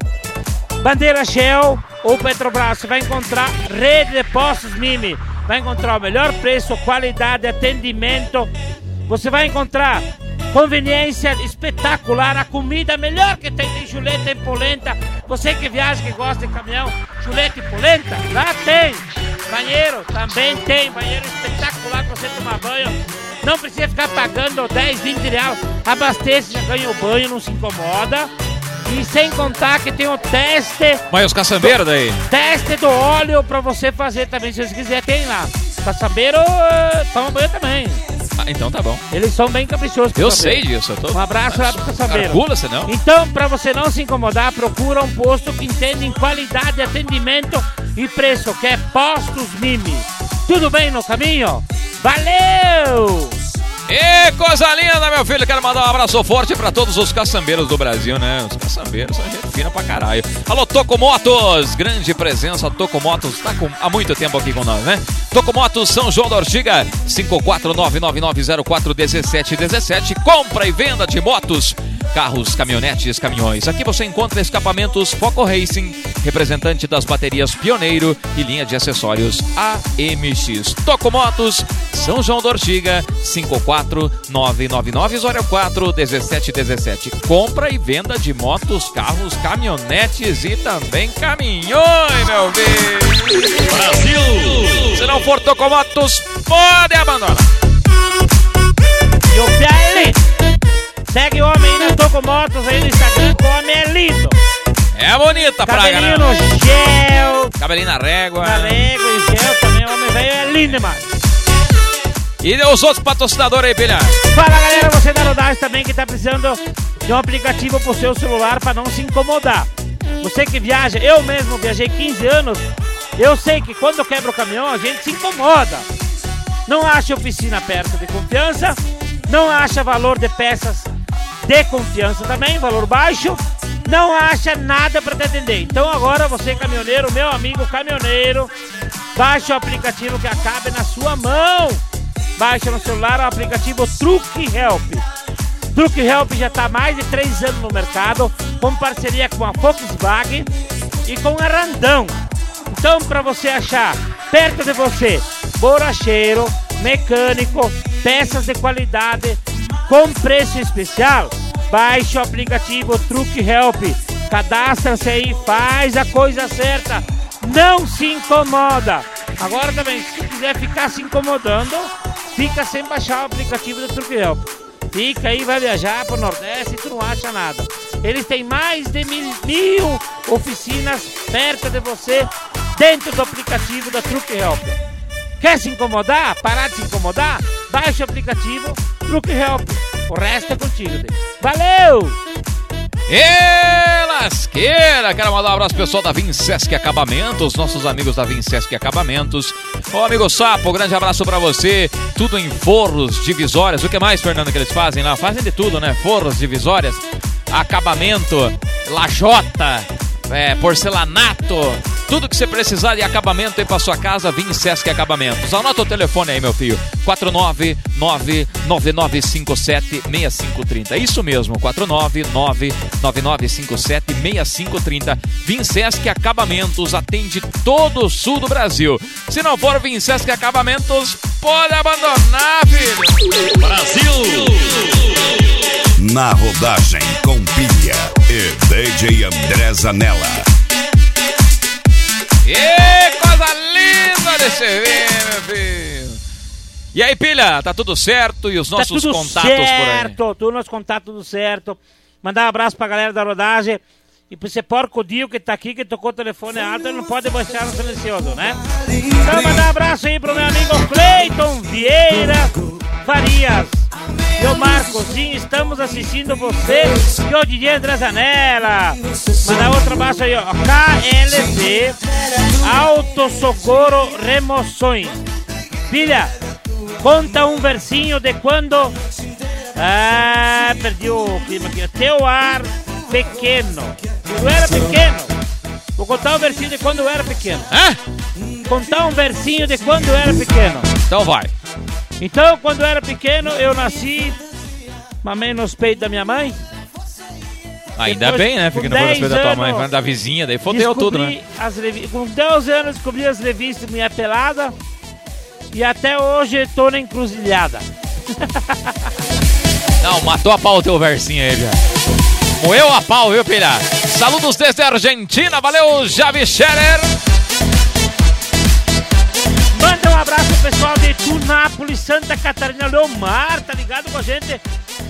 Bandeira Shell ou Petrobras, você vai encontrar rede de postos Mimi. Vai encontrar o melhor preço, qualidade, atendimento. Você vai encontrar conveniência espetacular, a comida melhor que tem, tem chuleta e polenta. Você que viaja, que gosta de caminhão, chuleta e polenta, lá tem. Banheiro também tem, banheiro espetacular para você tomar banho. Não precisa ficar pagando 10, 20 reais. Abastece, já ganha o banho, não se incomoda. E sem contar que tem o teste, Mas os caçambeiros daí? teste do óleo pra você fazer também, se você quiser, tem lá. Caçambeiro, eh, toma banho também. Ah, então tá bom. Eles são bem caprichosos. Eu sei disso. Eu tô... Um abraço lá pro caçambeiro. Calcula, senão. Então, pra você não se incomodar, procura um posto que entende em qualidade, atendimento e preço, que é Postos Mimi. Tudo bem no caminho? Valeu! E coisa linda, meu filho. Quero mandar um abraço forte pra todos os caçambeiros do Brasil, né? Os caçambeiros são gente fina pra caralho. Alô, Tocomotos! Grande presença, Tocomotos. Tá com, há muito tempo aqui com nós, né? Tocomotos São João da Ortiga, 54999041717. Compra e venda de motos, carros, caminhonetes, caminhões. Aqui você encontra escapamentos Foco Racing, representante das baterias Pioneiro e linha de acessórios AMX. Tocomotos, São João da Ortiga, 54999041717. Compra e venda de motos, carros, caminhonetes e também caminhões, meu filho. Brasil! Se não for Tocomotos, pode abandonar. E o Pia lindo. Segue o homem na Tocomotos aí no Instagram, homem é lindo. É bonita, praga, Cabelinho né? no gel, Cabelinho na régua. na régua e gel também, o homem velho é lindo demais. E os outros patrocinadores aí, Pilha? Fala galera, você da Rodagem também que tá precisando de um aplicativo pro seu celular para não se incomodar. Você que viaja, eu mesmo viajei 15 anos, eu sei que quando eu quebro o caminhão a gente se incomoda. Não acha oficina perto de confiança, não acha valor de peças de confiança também, valor baixo, não acha nada para te atender. Então agora você caminhoneiro, meu amigo caminhoneiro, baixa o aplicativo que acabe na sua mão. Baixa no celular o aplicativo Truque Help. Truque Help já está há mais de 3 anos no mercado, com parceria com a Volkswagen e com a Randão. Então, para você achar perto de você, borracheiro, mecânico, peças de qualidade com preço especial, baixe o aplicativo Truque Help. Cadastra-se aí, faz a coisa certa. Não se incomoda. Agora também, se quiser ficar se incomodando, fica sem baixar o aplicativo Truque Help. Fica aí, vai viajar pro Nordeste e tu não acha nada. Eles têm mais de mil, mil oficinas perto de você, dentro do aplicativo da Truque Help. Quer se incomodar? Parar de se incomodar? Baixe o aplicativo Truque Help. O resto é contigo. Valeu! E lasqueira! Quero mandar um abraço pessoal da Vincesc Acabamentos, nossos amigos da Vincesc Acabamentos. Ô amigo Sapo, grande abraço pra você. Tudo em forros, divisórias. O que mais, Fernando, que eles fazem lá? Fazem de tudo, né? Forros, divisórias, acabamento, lajota, é, porcelanato, Tudo que você precisar de acabamento aí pra sua casa, em Sesc Acabamentos. Anota o telefone aí, meu filho. 499-9957-6530. Isso mesmo, 499-9957-6530. Vim Sesc Acabamentos atende todo o sul do Brasil. Se não for Vim Sesc Acabamentos, pode abandonar, filho. Na rodagem com pilha DJ André Zanella. Ê, coisa linda de se ver, meu filho. E aí, pilha, tá tudo certo? E os Tá nossos contatos por aí? certo, tudo nos contatos tudo certo. Mandar um abraço pra galera da rodagem. E pra esse porco Dio que tá aqui, que tocou o telefone alto, ele não pode baixar no silencioso, né? Então mandar um abraço aí pro meu amigo Cleiton Vieira Farias. Marcos, sim, estamos assistindo você e o DJ André Zanella. Mandar outro abraço aí, ó. KLZ Auto Socorro Remoções. Filha, conta um versinho de quando. Ah, perdi o clima aqui. Teu ar pequeno. Eu era pequeno. Vou contar um versinho de quando eu era pequeno. Hã? Contar um versinho de quando eu era pequeno. Então vai. Então, quando eu era pequeno, eu nasci. Mamei nos peitos da minha mãe. Ainda Depois, bem, né? nas 10 coisas da tua mãe, da vizinha, daí fodeu tudo, né? As revi- Com 10 anos descobri as revistas Minha Pelada. E até hoje tô na encruzilhada. (laughs) Não, matou a pau o teu versinho aí, velho. Moeu a pau, viu, pilha? Saludos desde a Argentina, valeu, Javi Scherer. Um abraço pro pessoal de Tunápolis, Santa Catarina. Leomar, tá ligado com a gente?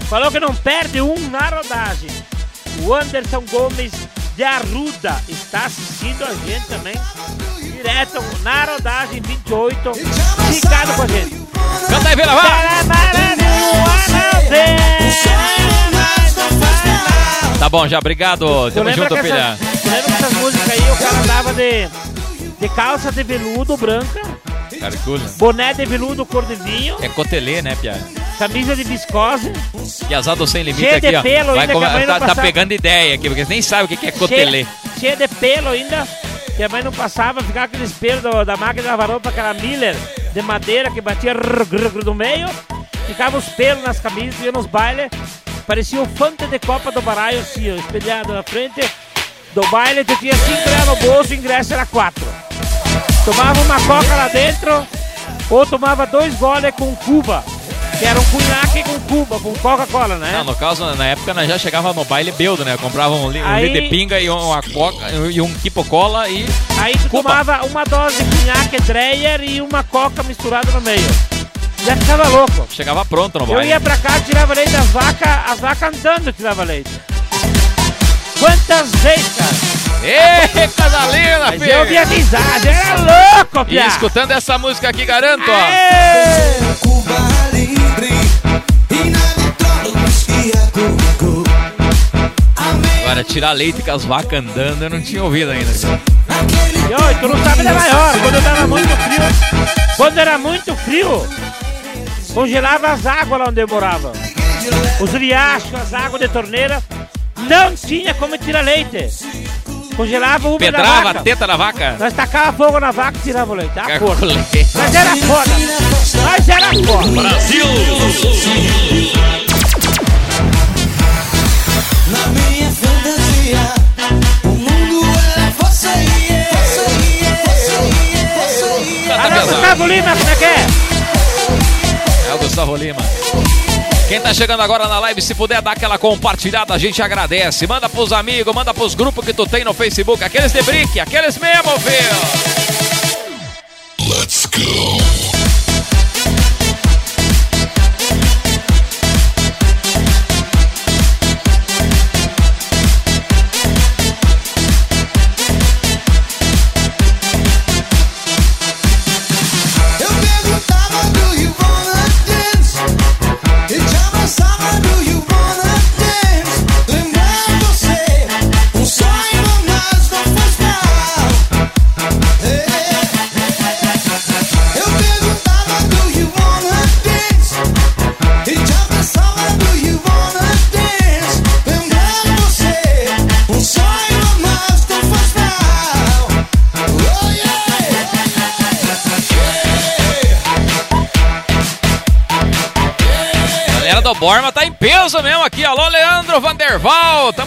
Falou que não perde um na rodagem. O Anderson Gomes de Arruda está assistindo a gente também. Direto na rodagem 28. Ligado com a gente. Canta aí, Vila, vai! Tá bom, já, obrigado. Tamo junto, que pilha. essas, lembro que essas músicas aí o cara andava de, de calça de veludo branca, Boné de veludo cor de vinho, É cotelê, né, Pia? camisa de viscose, Piazado sem limite Cheio de aqui, ó. pelo Vai ainda, que a mãe não tá, tá passava. pegando ideia aqui, porque nem sabe o que que é cotelê. cheia, de pelo ainda, que a mãe não passava, ficava aqueles pelos do- da máquina de lavar roupa, aquela Miller de madeira que batia rrr, grrr, grrr no meio, ficava os pelos nas camisas, ia nos bailes, parecia o fante de Copa do Baralho, assim, ó, espelhado na frente do baile, tu tinha 5 reais no bolso, o ingresso era 4. Tomava uma coca lá dentro, ou tomava dois goles com Cuba, que era um cunhaque com Cuba, com Coca-Cola, né? Não, no caso, na época, nós já chegava no baile beldo, né? Comprava um, li- um Aí- litro de pinga e uma coca e um tipo cola e... Aí tu Cuba. tomava uma dose de cunhaque Dreyer e uma coca misturada no meio. Já ficava louco. Chegava pronto no Eu baile. ia pra casa, tirava leite das vacas, as vacas andando tirava leite. Quantas vezes, cara? Ê, linda, Mas filho! eu de amizade, era louco, E piá. escutando essa música aqui, garanto, ó. Aê! Agora, tirar leite com as vacas andando, eu não tinha ouvido ainda. E, e tu não sabe da maior, quando tava muito frio, quando era muito frio, congelava as águas lá onde eu morava. Os riachos, as águas de torneira, não tinha como tirar leite. Congelava da Pedrava a teta da vaca. Nós tacava fogo na vaca e tirava o leite. Ah, porra. Mas era foda. Mas era foda. Brasil! Na minha fantasia, o mundo era você e eu. Você e eu, você e eu, você e eu. Alô, pesado. Gustavo Lima, como é que é? É o Gustavo Lima. Quem tá chegando agora na live, se puder dar aquela compartilhada, a gente agradece. Manda pros amigos, manda pros grupos que tu tem no Facebook. Aqueles de brick, aqueles mesmo, filho. Let's go.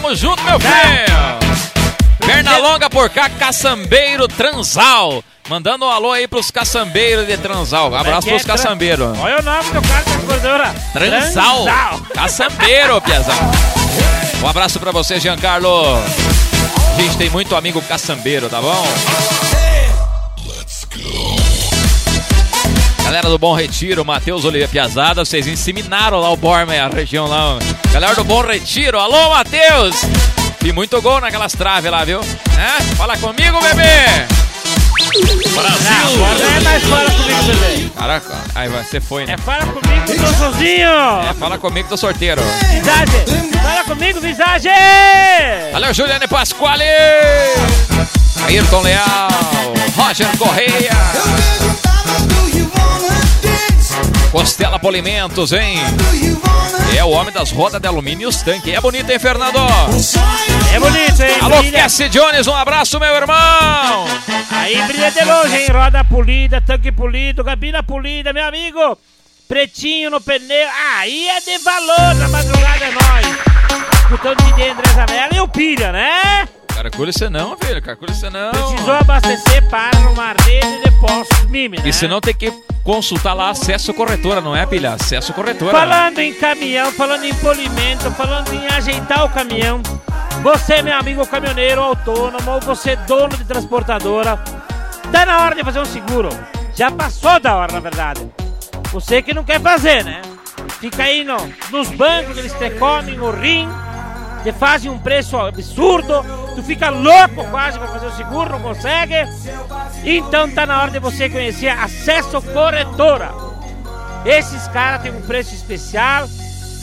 Tamo junto, meu filho. Perna longa por cá, caçambeiro transal. Mandando um alô aí pros caçambeiros de transal. Abraço que é pros tra- caçambeiros. Olha o nome do cara da cordura. Transal. Caçambeiro, (laughs) Piazão. Um abraço pra você, Giancarlo. A gente tem muito amigo caçambeiro, tá bom? Galera do Bom Retiro, Matheus Oliveira Piazada, vocês inseminaram lá o Borma a região lá. Galera do Bom Retiro, alô, Matheus! E muito gol naquelas traves lá, viu? É? Fala comigo, bebê! Agora não é mais fala comigo, bebê. Caraca, aí você foi, né? É fala comigo, tô sozinho. É, fala comigo do sorteiro. Visagem. Fala comigo, Visagem. Valeu, Juliane Pasquale! Ayrton Leal, Roger Correia, Costela Polimentos, hein? É o homem das rodas de alumínio e os tanques. É bonito, hein, Fernando? É bonito, hein? Alô. Cassie Jones, um abraço, meu irmão! Aí brilha de longe, hein? Roda polida, tanque polido, cabina polida, meu amigo. Pretinho no pneu. Aí é de valor, na madrugada é nóis. Escutando DJ André Zanella e o Pilha, né? Calcule você não, filho, calcule você não. Precisou abastecer para uma rede de postos Mime, né? E se não tem que consultar lá acesso corretora, não é, pilha? Acesso corretora. Falando em caminhão, falando em polimento, falando em ajeitar o caminhão. Você, meu amigo caminhoneiro autônomo, ou você dono de transportadora, tá na hora de fazer um seguro. Já passou da hora, na verdade. Você que não quer fazer, né? Fica aí no, nos bancos, eles te comem o rim, te fazem um preço absurdo, tu fica louco quase para fazer o seguro, não consegue. Então tá na hora de você conhecer Acesso Corretora. Esses caras têm um preço especial,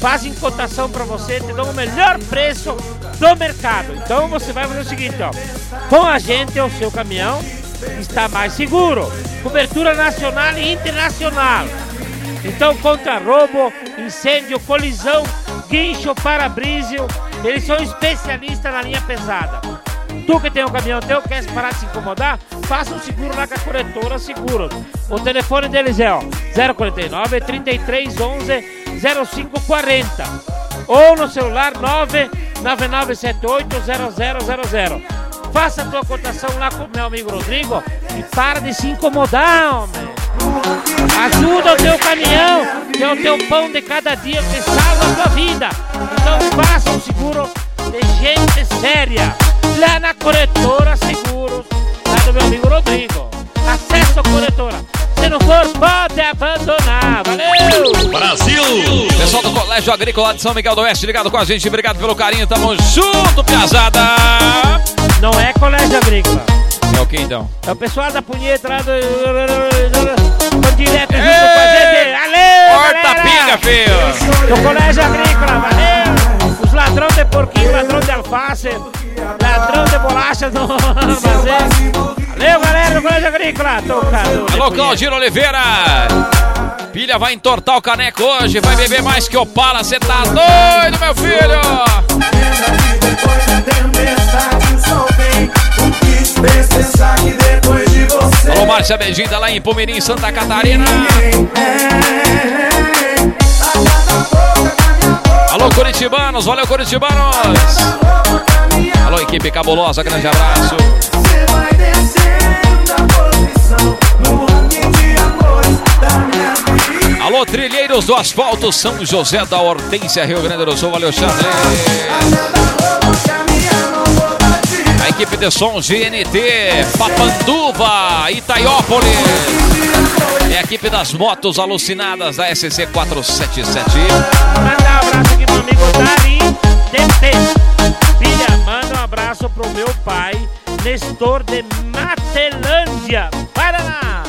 fazem cotação para você, te dão o melhor preço do mercado. Então você vai fazer o seguinte, ó. Com a gente, o seu caminhão está mais seguro. Cobertura nacional e internacional. Então, contra roubo, incêndio, colisão, guincho, para-brisio, eles são especialistas na linha pesada. Tu que tem um caminhão teu, quer parar de se incomodar? Faça um seguro lá com a corretora Seguros. O telefone deles é ó, 049 3311 0540 ou no celular 99978 0000. Faça a tua cotação lá com o meu amigo Rodrigo e para de se incomodar, homem. Ajuda o teu caminhão, que é o teu pão de cada dia que salva a tua vida. Então faça um seguro de gente séria. Lá na corretora Seguros, lá do meu amigo Rodrigo. Acesso à corretora. Se não for, pode abandonar. Valeu! Pessoal do Colégio Agrícola de São Miguel do Oeste, ligado com a gente. Obrigado pelo carinho. Tamo junto, piazada! Não é colégio agrícola. É o que então? É o pessoal da punheta lá do. Direto junto com a gente. Valeu! Corta a pinga, filho! Do colégio agrícola, valeu! Os ladrão de porquinho, ladrão de alface, ladrão de bolachas no armazém. Valeu, galera do colégio agrícola! Tocado. Alô, Claudino Oliveira! Pilha vai entortar o caneco hoje, vai beber mais que Opala, você tá doido, meu filho! Alô, Márcia Beijinda lá em Pomirim, Santa Catarina. Alô, Curitibanos, valeu, Curitibanos! Equipe cabulosa, grande abraço. Alô, trilheiros do asfalto, São José da Hortência, Rio Grande do Sul, valeu, Charles. A equipe de som GNT, Papanduva, Itaiópolis. É a equipe das motos alucinadas da SC 477. Manda um abraço aqui pro amigo Dari DT. Filha, um abraço pro meu pai, Nestor de Matelândia, Paraná.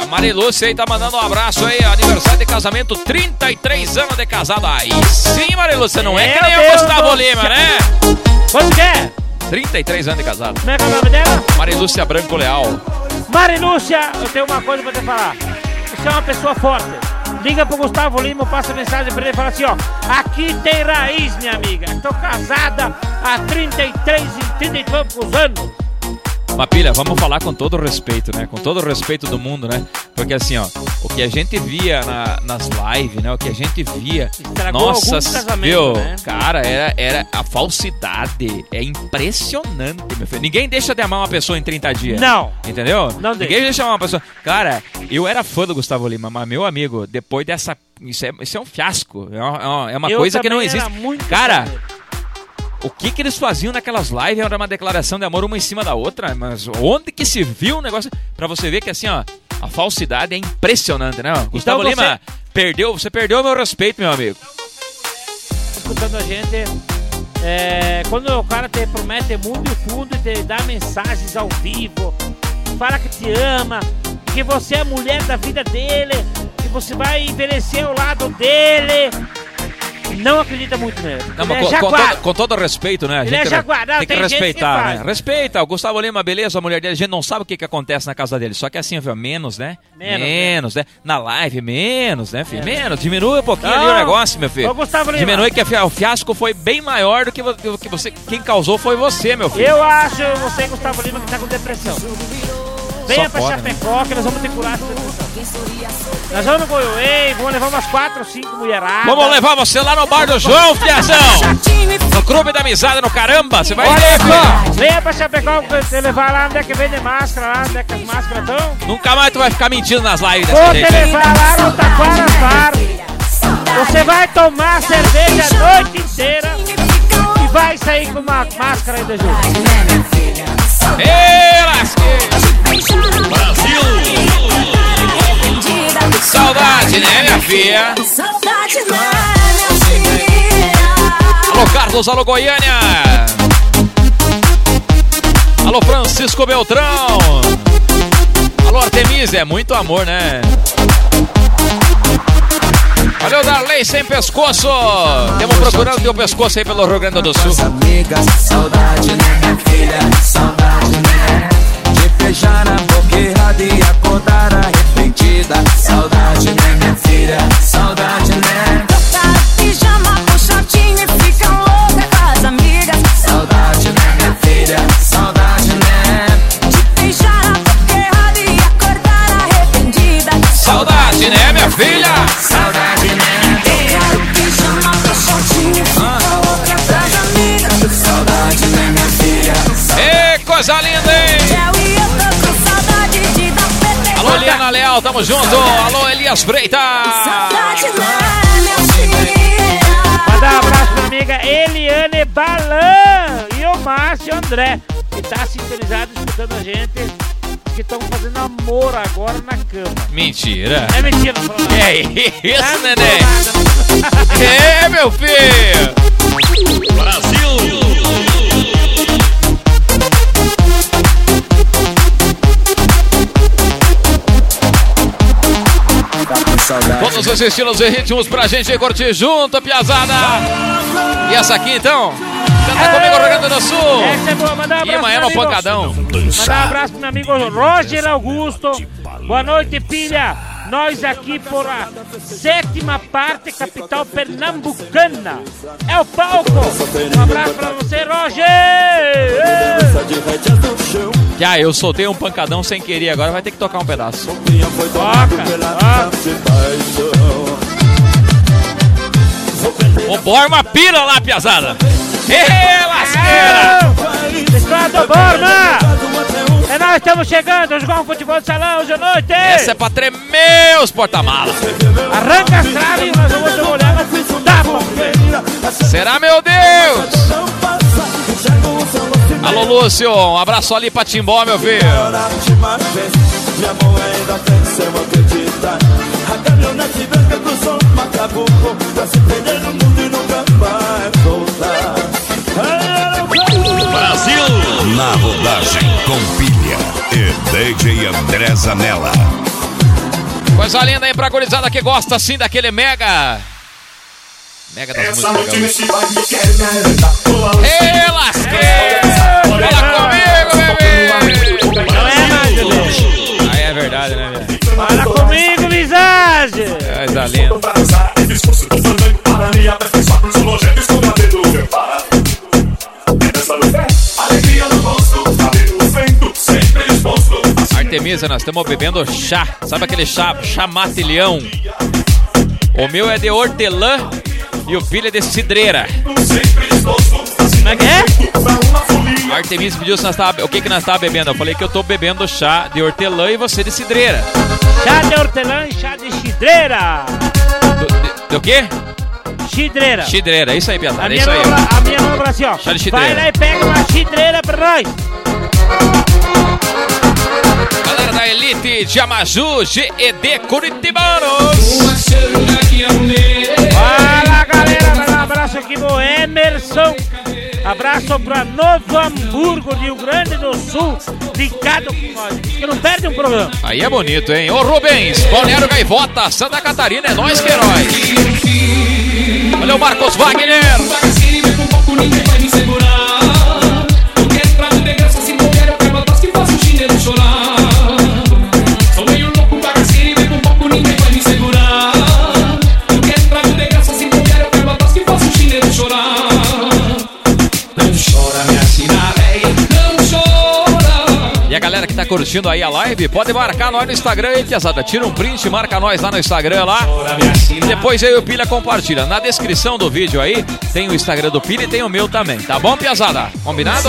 A Marilúcia aí tá mandando um abraço aí, aniversário de casamento, 33 anos de casado. Aí sim, Marilúcia, não é que Meu nem o Gustavo Lima, né? Quanto que é? 33 anos de casado. Como é que é o nome dela? Marilúcia Branco Leal. Marilúcia, eu tenho uma coisa pra te falar. Você é uma pessoa forte. Liga pro Gustavo Lima, passa mensagem pra ele e fala assim, ó. Aqui tem raiz, minha amiga. Tô casada há 33 e 30 e poucos anos. Mas, pilha, vamos falar com todo o respeito, né? Com todo o respeito do mundo, né? Porque assim, ó, o que a gente via na- nas lives, né? O que a gente via. Estragou nossa, viu? né? Cara, era, era a falsidade. É impressionante, meu filho. Ninguém deixa de amar uma pessoa em 30 dias. Não. Entendeu? Não Ninguém deixa. deixa de amar uma pessoa. Cara, eu era fã do Gustavo Lima, mas meu amigo, depois dessa. Isso é, isso é um fiasco. É uma, é uma- é coisa que não existe. Cara. O que que eles faziam naquelas lives era uma declaração de amor uma em cima da outra, mas onde que se viu um negócio pra você ver que assim, ó, a falsidade é impressionante, né? ó? Gustavo você- Lima perdeu, você perdeu o meu respeito, meu amigo. escutando a gente. é, quando o cara te promete mundo e fundo e te dá mensagens ao vivo, fala que te ama, que você é a mulher da vida dele, que você vai envelhecer ao lado dele. Não acredita muito nele. Não, Ele mas é com, com todo, com todo respeito, né? A Ele gente é jaguar. Não, tem que tem que respeitar, faz. né? Respeita. O Gustavo Lima, beleza, a mulher dele, a gente não sabe o que, que acontece na casa dele. Só que assim, viu, menos, né? Menos, né? Na live, menos, né, filho? Menos. Diminui um pouquinho ali o Não. negócio, meu filho. Ô, Gustavo Lima. Diminui que o fiasco foi bem maior do que, do que você. Quem causou foi você, meu filho. Eu acho você, Gustavo Lima, que tá com depressão. Venha Só pra né? Chapecó que nós vamos te curar essa depressão. Nós vamos no Goiôei, vamos levar umas 4 ou 5 mulheradas. Vamos levar você lá no bar do João, Fiazão! No Clube da Amizade, no caramba! Você vai Olha ver, venha pra Chapecó você levar lá onde é que vende máscara, lá onde é que as máscaras estão. Nunca mais tu vai ficar mentindo nas lives Vou te levar lá no Taquara Bar. Você vai tomar cerveja a noite inteira e vai sair com uma máscara ainda junto. Ê, lasqueira! Saudade, né, minha filha? Saudade, né, meu filho? Alô, Carlos, alô, Goiânia! Alô, Francisco Beltrão! Alô, Artemisia, é muito amor, né? Valeu, Darley, sem pescoço! Estamos procurando teu pescoço aí pelo Rio Grande do Sul. amigas, saudade, né, minha filha? Saudade, né? Beijar na boca errada e acordar arrependida. Saudade, né, minha filha? Saudade, né? Botar pijama com shortinho e fica louca com as amigas. Saudade, né, minha filha? Saudade, né? De beijar a boca errada e acordar arrependida. Saudade, né, minha filha? Eliana Leal, tamo junto! Alô, Elias Freitas! Saudade, meu filho? Mandar um abraço pra minha amiga Eliane Balan e o Márcio André, que tá sintonizado escutando a gente, que estão fazendo amor agora na cama. Mentira! É mentira, não falou. É isso, Tá neném! É, meu filho! Tá saudade. Todos os estilos e ritmos pra gente curtir junto, piazada! E essa aqui então? Canta comigo, Rio Grande do Sul! Essa é boa, mandar um E abraço amanhã pro no amigo- pancadão. Mandar um abraço pro meu amigo Roger Augusto. Boa noite, pilha. Nós aqui por a sétima parte capital pernambucana. É o palco. Um abraço pra você, Roger. Já, eu soltei um pancadão sem querer, agora vai ter que tocar um pedaço. Toca, toca. Ô, bora uma pira lá, piazada! Ê, lasqueira! Nós estamos chegando, jogar um futebol de salão hoje à noite! Essa é pra tremer os porta-malas! Arranca as traves nós vamos tapa! Será, meu Deus? Alô, Lúcio, um abraço ali pra Timbó, meu filho. Na última vez, minha mão ainda tem seu acreditar. A caminhonete branca cruzou Macabuco pra se perder no mundo e nunca mais voltar. Na rodagem com pilha e DJ André Zanella. Coisa linda aí pra gurizada que gosta assim daquele mega. Mega das Essa músicas. a Ê, lasqueira! Fala comigo, bebê! Não é bebê. Aí é verdade, né, velho? Fala comigo, visagem! Coisa linda. Artemisa, nós estamos bebendo chá. Sabe aquele chá, chá matilhão? O meu é de hortelã e o pilha é de cidreira. Como é que é? A Artemisa pediu se nós tava, o que, que nós estávamos bebendo. Eu falei que eu tô bebendo chá de hortelã e você de cidreira. Chá de hortelã e chá de chidreira. Do, de- do quê? Chidreira, é isso aí, A Piazada. É isso aí. mão, a minha mão fala assim, ó. Chá de Vai lá e pega uma chidreira pra nós. Da Elite de Amaju, GED Curitibanos. Fala galera, Dá um abraço aqui pro Emerson. Abraço pra Novo Hamburgo, Rio Grande do Sul. Ligado com nós. Que não perde um programa. Aí é bonito, hein? Ô Rubens, Balneário Gaivota, Santa Catarina, é nós que é nós. Valeu, Marcos Wagner. Ninguém tá curtindo aí a live, pode marcar nós no Instagram aí, Piazada. Tira um print, marca nós lá no Instagram lá. Depois aí o Pilha compartilha. Na descrição do vídeo aí, tem o Instagram do Pilha e tem o meu também. Tá bom, Piazada? Combinado?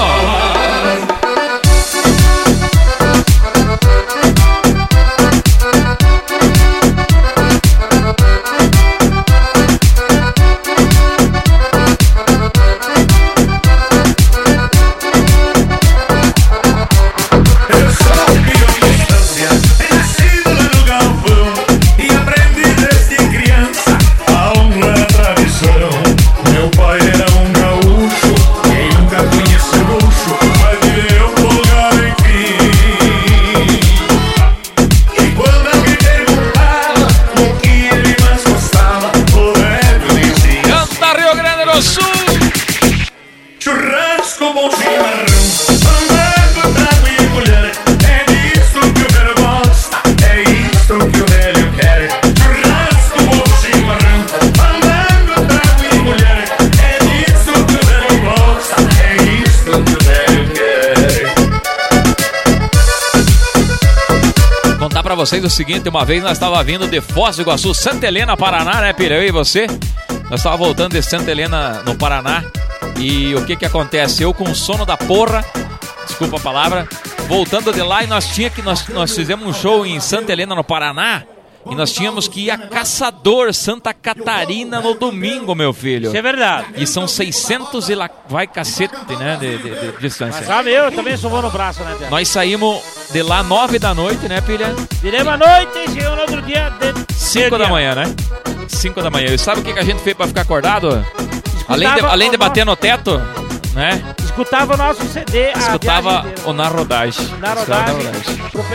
Contar pra vocês o seguinte, uma vez nós estava vindo de Foz do Iguaçu, Santa Helena, Paraná, né? Eu e você. Nós estava voltando de Santa Helena, no Paraná. E o que que acontece? Eu com sono da porra, desculpa a palavra, voltando de lá e nós tinha que nós, nós fizemos um show em Santa Helena, no Paraná. E nós tínhamos que ir a Caçador, Santa Catarina, no domingo, meu filho. Isso é verdade. E são 600 e lá vai cacete, né, de, de- de distância. Sabe, eu também sovou no braço, né, Pia? Nós saímos de lá 9 da noite, né, pilha? Viremos à noite e chegamos no outro dia de 5 da manhã, né? 5 da manhã. E sabe o que que a gente fez pra ficar acordado? Além de, além de bater no teto, né? Escutava o nosso CD. a Escutava o Na Rodagem. Na rodagem.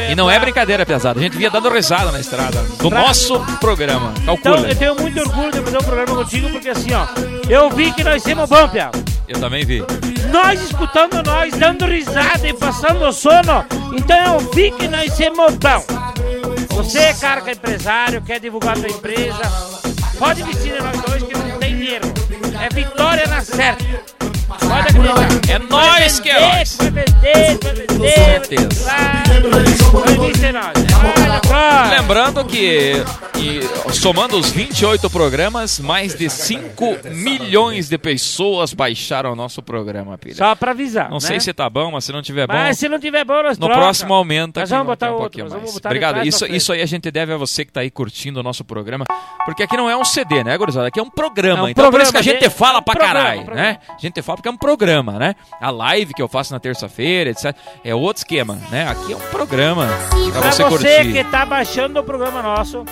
E não é brincadeira, pesado. A gente via dando risada na estrada. Do Pra- nosso programa. Então, Calcula. eu tenho muito orgulho de fazer um programa contigo, porque assim, ó, eu vi que nós somos bom, Pia. Eu também vi. Nós escutando nós, dando risada e passando sono, então eu vi que nós somos bom. Você, cara que é empresário, quer divulgar tua empresa, pode investir em nós dois que não tem erro. É vitória na certa. Pode acreditar. É nós que é nós. Vai vender, vai vender, vai certeza. vai nós. Lembrando que, e, somando os 28 programas, mais de 5 milhões de pessoas baixaram o nosso programa, pilha. Só pra avisar. Não né? sei se tá bom, mas se não tiver bom. Mas se não tiver bom, nós No troca. próximo aumenta. Nós vamos botar um outro, mais. vamos botar Obrigado. Isso, isso aí a gente deve a você que tá aí curtindo o nosso programa. Porque aqui não é um CD, né, gurizada? Aqui é um programa. É um então por isso programa, que a gente fala É um pra programa, caralho, um programa. né? A gente fala porque é um programa, né? A live que eu faço na terça-feira, etc. É outro esquema, né? Aqui é um programa pra Pra você você, que tá baixando o programa nosso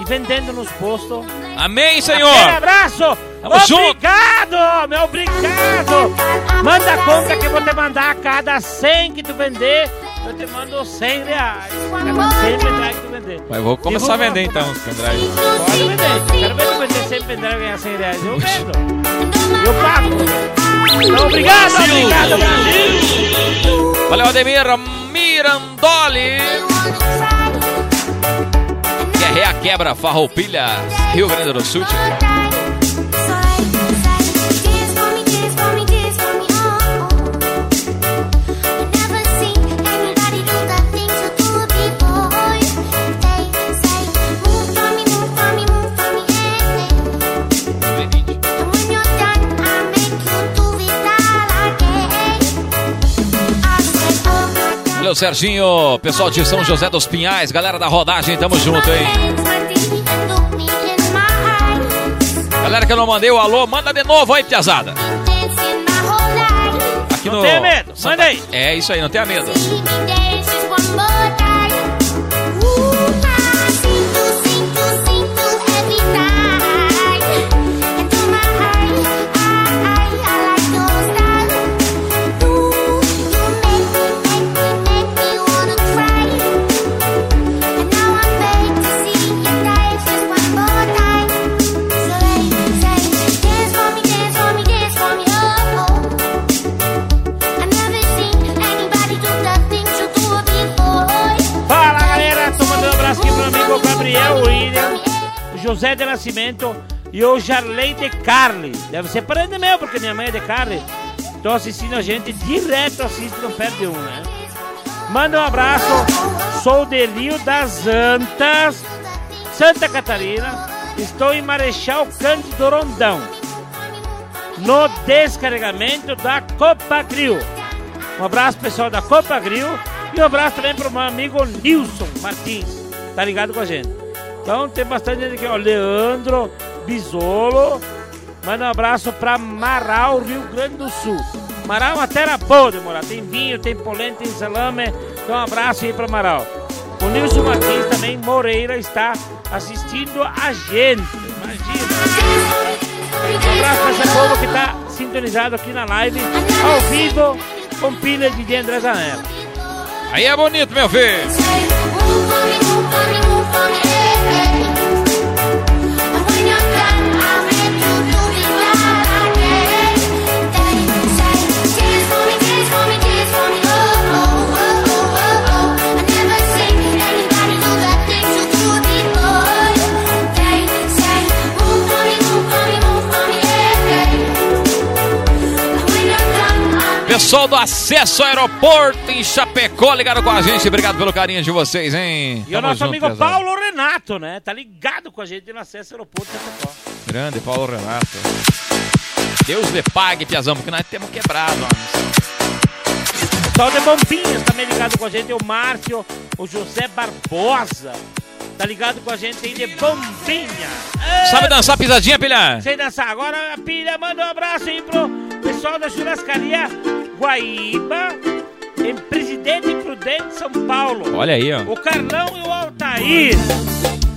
e vendendo nos postos. Amém, Senhor! abraço! Tamo junto. obrigado, meu obrigado! Manda a conta que eu vou te mandar a cada 100 que tu vender, eu te mando 100 reais. Cada 100 pendrive que tu vender. Mas vou começar a vender então os pendrive. Pode vender. Quero ver tu vender 100 pendrive e ganhar 100 reais. Eu vendo. Eu pago. Então, obrigado, obrigado, Brasil! Valeu, Ademir Mirandoli! Guerreia Quebra, Farroupilha, Rio Grande do Sul. Valeu, Serginho. Pessoal de São José dos Pinhais, galera da rodagem, tamo junto, hein? Galera que eu não mandei o alô, manda de novo aí, piazada. Aqui Não no... tenha medo, manda aí. É isso aí, não tenha medo. José de Nascimento e o Jarley de Carli. Deve ser parente meu, porque minha mãe é de Carli. Tô assistindo a gente direto, assiste, não perde um, né? Manda um abraço, sou de Rio das Antas, Santa Catarina. Estou em Marechal Cândido Rondão, no descarregamento da Copa Grill. Um abraço pessoal da Copa Grill e um abraço também pro meu amigo Nilson Martins, tá ligado com a gente. Então tem bastante gente aqui, ó, Leandro Bisolo, manda um abraço pra Marau, Rio Grande do Sul. Marau é uma terra boa de morar, tem vinho, tem polenta, tem salame, então um abraço aí pra Marau. O Nilson Martins também, Moreira, está assistindo a gente, imagina. Um abraço pra essa povo que tá sintonizado aqui na live, ao vivo, com pilha de André Zanella. Aí é bonito, meu filho. Pessoal do acesso aeroporto em Chapecó, ligaram com a gente. Obrigado pelo carinho de vocês, hein? E o Tamo nosso junto, amigo pesado. Paulo Renato, né? Tá ligado com a gente no acesso ao aeroporto de Chapecó. Grande Paulo Renato. Deus lhe pague, Piazão, porque nós temos quebrado, homens. Pessoal de Bombinhas também ligado com a gente, o Márcio, o José Barbosa. Tá ligado com a gente aí de Bombinha. É, Sabe dançar pisadinha, pilha? Sei dançar. Agora a pilha manda um abraço aí pro pessoal da churrascaria Guaíba, em Presidente Prudente, São Paulo. Olha aí, ó. O Carlão e o Altair.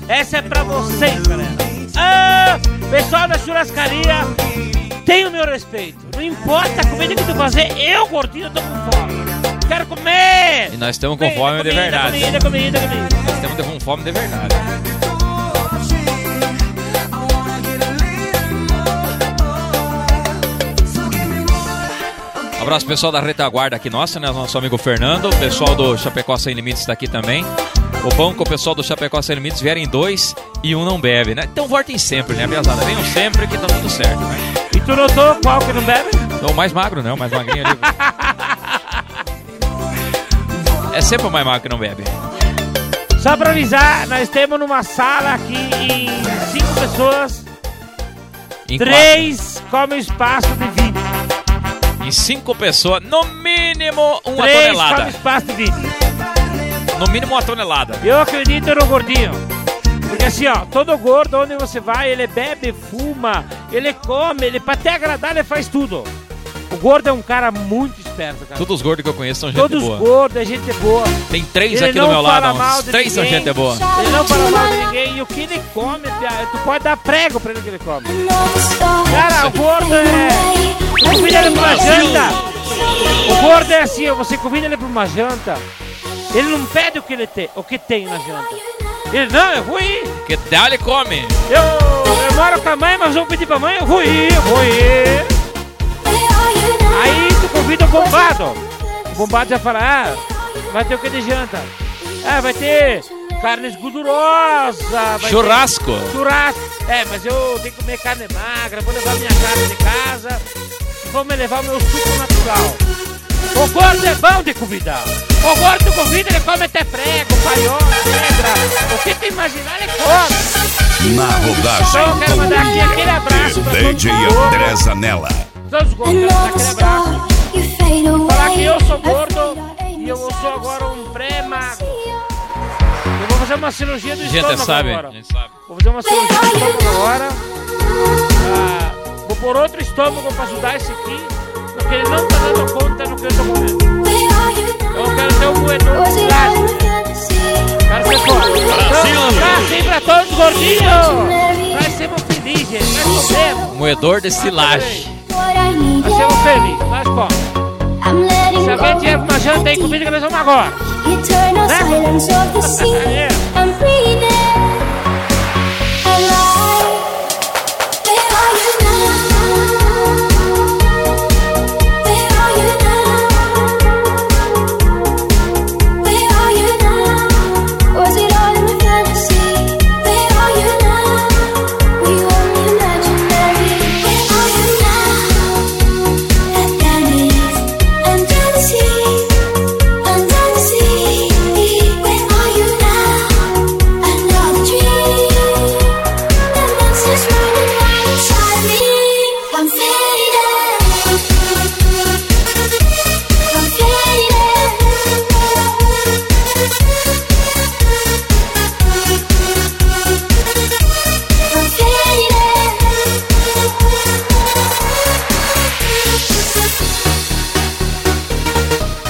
Essa é pra vocês, galera. Ah, pessoal da churrascaria, tem o meu respeito. Não importa a comida que tu fazer, eu, gordinho, tô com fome. Quero comer. E nós estamos com fome de comida, verdade. Comida, comida, comida. Nós estamos com fome de verdade. Um abraço pessoal da retaguarda aqui nossa, né? Nosso amigo Fernando, o pessoal do Chapecó Sem Limites está aqui também. O bom que o pessoal do Chapecó Sem Limites vierem dois e um não bebe, né? Então voltem sempre, né, piazada? Venham sempre que tá tudo certo, né? E tu notou qual que não bebe? O mais magro, né? O mais magrinho ali. (laughs) É sempre o mais magro que não bebe. Só pra avisar, nós temos numa sala aqui em cinco pessoas, Em três comem espaço de 20. quatro. Em cinco pessoas, no mínimo uma Três tonelada. comem espaço de 20. No mínimo uma tonelada. Eu acredito no gordinho. Porque assim, ó, todo gordo, onde você vai, ele bebe, fuma, ele come, ele pra te agradar, ele faz tudo. O gordo é um cara muito esperto, cara. Todos os gordos que eu conheço são gente Todos boa. gordos é gente boa. Tem três Ele aqui do meu lado, mal três são gente boa. Ele não fala mal de ninguém. E o que ele come, tu pode dar prego pra ele que ele come. Cara, o gordo é. Convida ele pra uma janta. O gordo é assim, você convida ele pra uma janta. Ele não pede o que ele tem, o que tem na janta. Ele, não, eu vou ir. Que dá, ele come. Eu, eu moro com a mãe, mas vou pedir pra mãe, eu vou ir, eu vou ir. Aí convida o bombado. O bombado já fala, ah, vai ter o que de janta? Ah, vai ter carnes gordurosas. Churrasco. ter Churrasco. É, mas eu tenho que comer carne magra, vou levar minha carne de casa. Vou me levar o meu suco natural. O gordo é bom de convidar. O gordo convida, ele come até prego, paiol, pedra. O que tu imaginar, ele come. Na rodagem Então eu quero mandar aqui aquele abraço pra DJ. André Zanella. Todos os gordos, aquele abraço. Falar que eu sou gordo e eu sou agora fazer uma cirurgia do estômago sabe, agora. sabe. Vou fazer uma cirurgia do estômago agora. Ah, vou pôr outro estômago pra ajudar esse aqui, porque ele não tá dando conta do que eu tô comendo. Eu quero ter um moedor de. Quero ser forte. Então, tá assim pra todos gordinhos. Nós sermos felizes. Nós comemos. Moedor de silagem. Nós sermos felizes. Nós comemos. Se alguém tiver uma janta aí que nós vamos agora. Eternal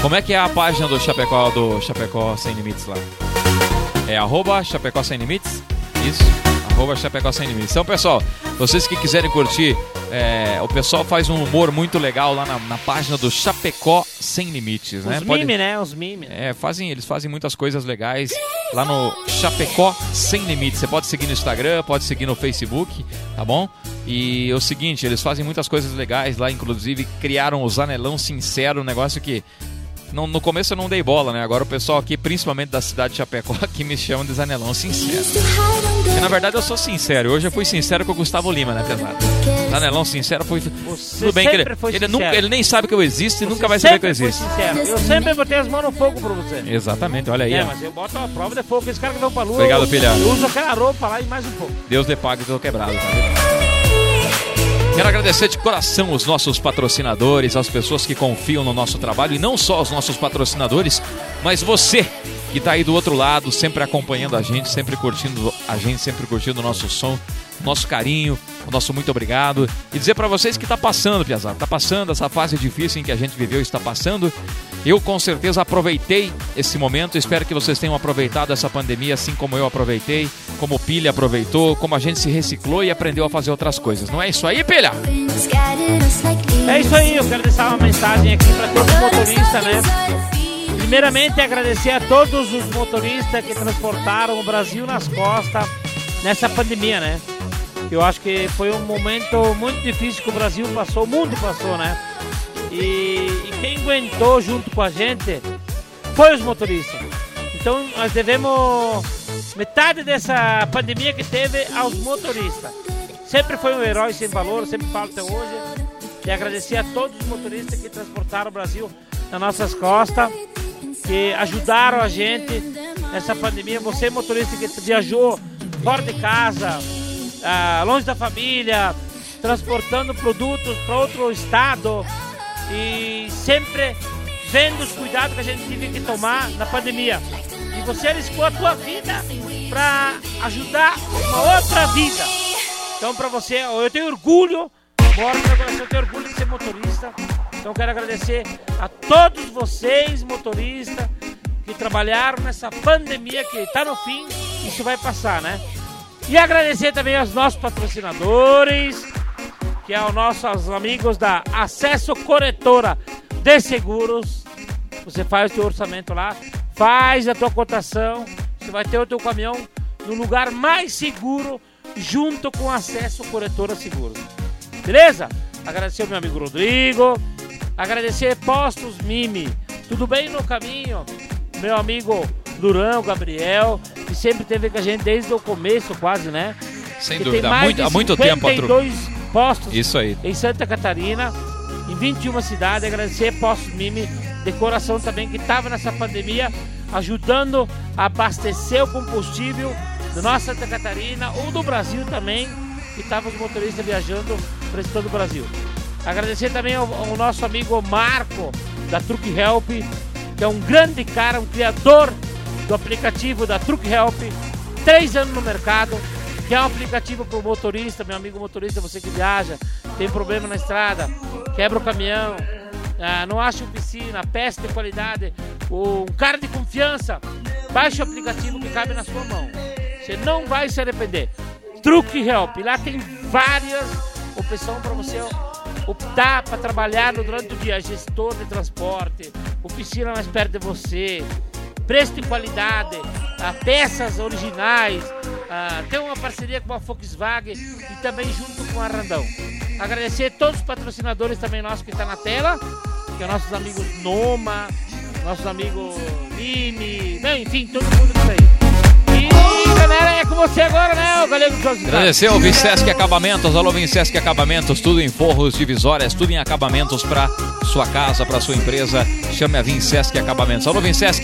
Como é que é a página do Chapecó, do Chapecó Sem Limites lá? É arroba Chapecó Sem Limites? Isso, arroba Chapecó Sem Limites. Então, pessoal, vocês que quiserem curtir, é, o pessoal faz um humor muito legal lá na, na página do Chapecó Sem Limites, né? Os Pode- memes, né? Os memes. É, fazem, eles fazem muitas coisas legais lá no Chapecó Sem Limites. Você pode seguir no Instagram, pode seguir no Facebook, tá bom? E é o seguinte, eles fazem muitas coisas legais lá, inclusive criaram o Zanelão Sincero, um negócio que não- no começo eu não dei bola, né? Agora o pessoal aqui, principalmente da cidade de Chapecó, (laughs) aqui me chama de Zanelão Sincero. Porque na verdade eu sou sincero. Hoje eu fui sincero com o Gustavo Lima, né, pesado? Zanelão Sincero foi. Tudo bem que ele, ele, nunca, ele nem sabe que eu existo e Você nunca vai saber que eu existo. sincero. Eu sempre botei as mãos no fogo pra você. Exatamente, olha aí. É, ó. mas eu boto a prova de fogo. Esse cara que vão pra lua. Obrigado, filha. Eu uso aquela roupa lá e mais um pouco. Deus lhe pague, tô quebrado, tá vendo? Quero agradecer de coração os nossos patrocinadores, as pessoas que confiam no nosso trabalho e não só os nossos patrocinadores, mas você que está aí do outro lado, sempre acompanhando a gente, sempre curtindo a gente, sempre curtindo o nosso som, nosso carinho, o nosso muito obrigado. E dizer para vocês que está passando, Piazada, está passando essa fase difícil em que a gente viveu, está passando. Eu com certeza aproveitei esse momento, espero que vocês tenham aproveitado essa pandemia assim como eu aproveitei, como o Pilha aproveitou, como a gente se reciclou e aprendeu a fazer outras coisas. Não é isso aí, Pilha? É isso aí, eu quero deixar uma mensagem aqui para todos os motoristas, né? Primeiramente, agradecer a todos os motoristas que transportaram o Brasil nas costas nessa pandemia, né? Eu acho que foi um momento muito difícil que o Brasil passou, o mundo passou, né? E, e quem aguentou junto com a gente foi os motoristas. Então, nós devemos metade dessa pandemia que teve aos motoristas. Sempre foi um herói sem valor, sempre falo até hoje. E agradecer a todos os motoristas que transportaram o Brasil nas nossas costas, que ajudaram a gente nessa pandemia. Você, motorista que viajou fora de casa, ah, longe da família, transportando produtos para outro estado e sempre vendo os cuidados que a gente teve que tomar na pandemia. E você arriscou a tua vida para ajudar uma outra vida. Então, para você, eu tenho orgulho, bora meu coração, eu tenho orgulho de ser motorista. Então, quero agradecer a todos vocês, motoristas, que trabalharam nessa pandemia que está no fim, isso vai passar, né? E agradecer também aos nossos patrocinadores, que é os nossos amigos da Acesso Corretora de Seguros. Você faz o teu orçamento lá, faz a tua cotação, você vai ter o teu caminhão no lugar mais seguro junto com Acesso Corretora Seguros. Beleza? Agradecer ao meu amigo Rodrigo, agradecer Postos Mimi. Tudo bem no caminho? Meu amigo Durão, Gabriel, que sempre teve com a gente desde o começo, quase, né? Sem Que dúvida, tem há mais muito, de há muito tempo, Patru. 52 postos Isso aí. em Santa Catarina, em 21 cidades. Agradecer Postos Mimi, de coração também, que estava nessa pandemia, ajudando a abastecer o combustível da nossa Santa Catarina ou do Brasil também, que estavam os motoristas viajando para todo o Brasil. Agradecer também ao, ao nosso amigo Marco, da Truck Help, que é um grande cara, um criador do aplicativo da Truck Help, três anos no mercado, que é um aplicativo para o motorista, meu amigo motorista, você que viaja, tem problema na estrada, quebra o caminhão, ah, não acha oficina, peça de qualidade, um cara de confiança, baixe o aplicativo que cabe na sua mão. Você não vai se arrepender. Truque Help, lá tem várias opções para você optar para trabalhar durante o dia, gestor de transporte, oficina mais perto de você, preço de qualidade, ah, peças originais, ah, tem uma parceria com a Volkswagen e também junto com a Randão. Agradecer todos os patrocinadores também nossos que estão na tela, que é nossos amigos Noma, nossos amigos não, enfim, todo mundo que tá aí. E galera, é com você agora, né, Agradecer ao Vincesc Acabamentos, alô Vincesc Acabamentos, tudo em forros, divisórias, tudo em acabamentos para sua casa, para sua empresa. Chame a Vincesc Acabamentos. Alô Vincesc,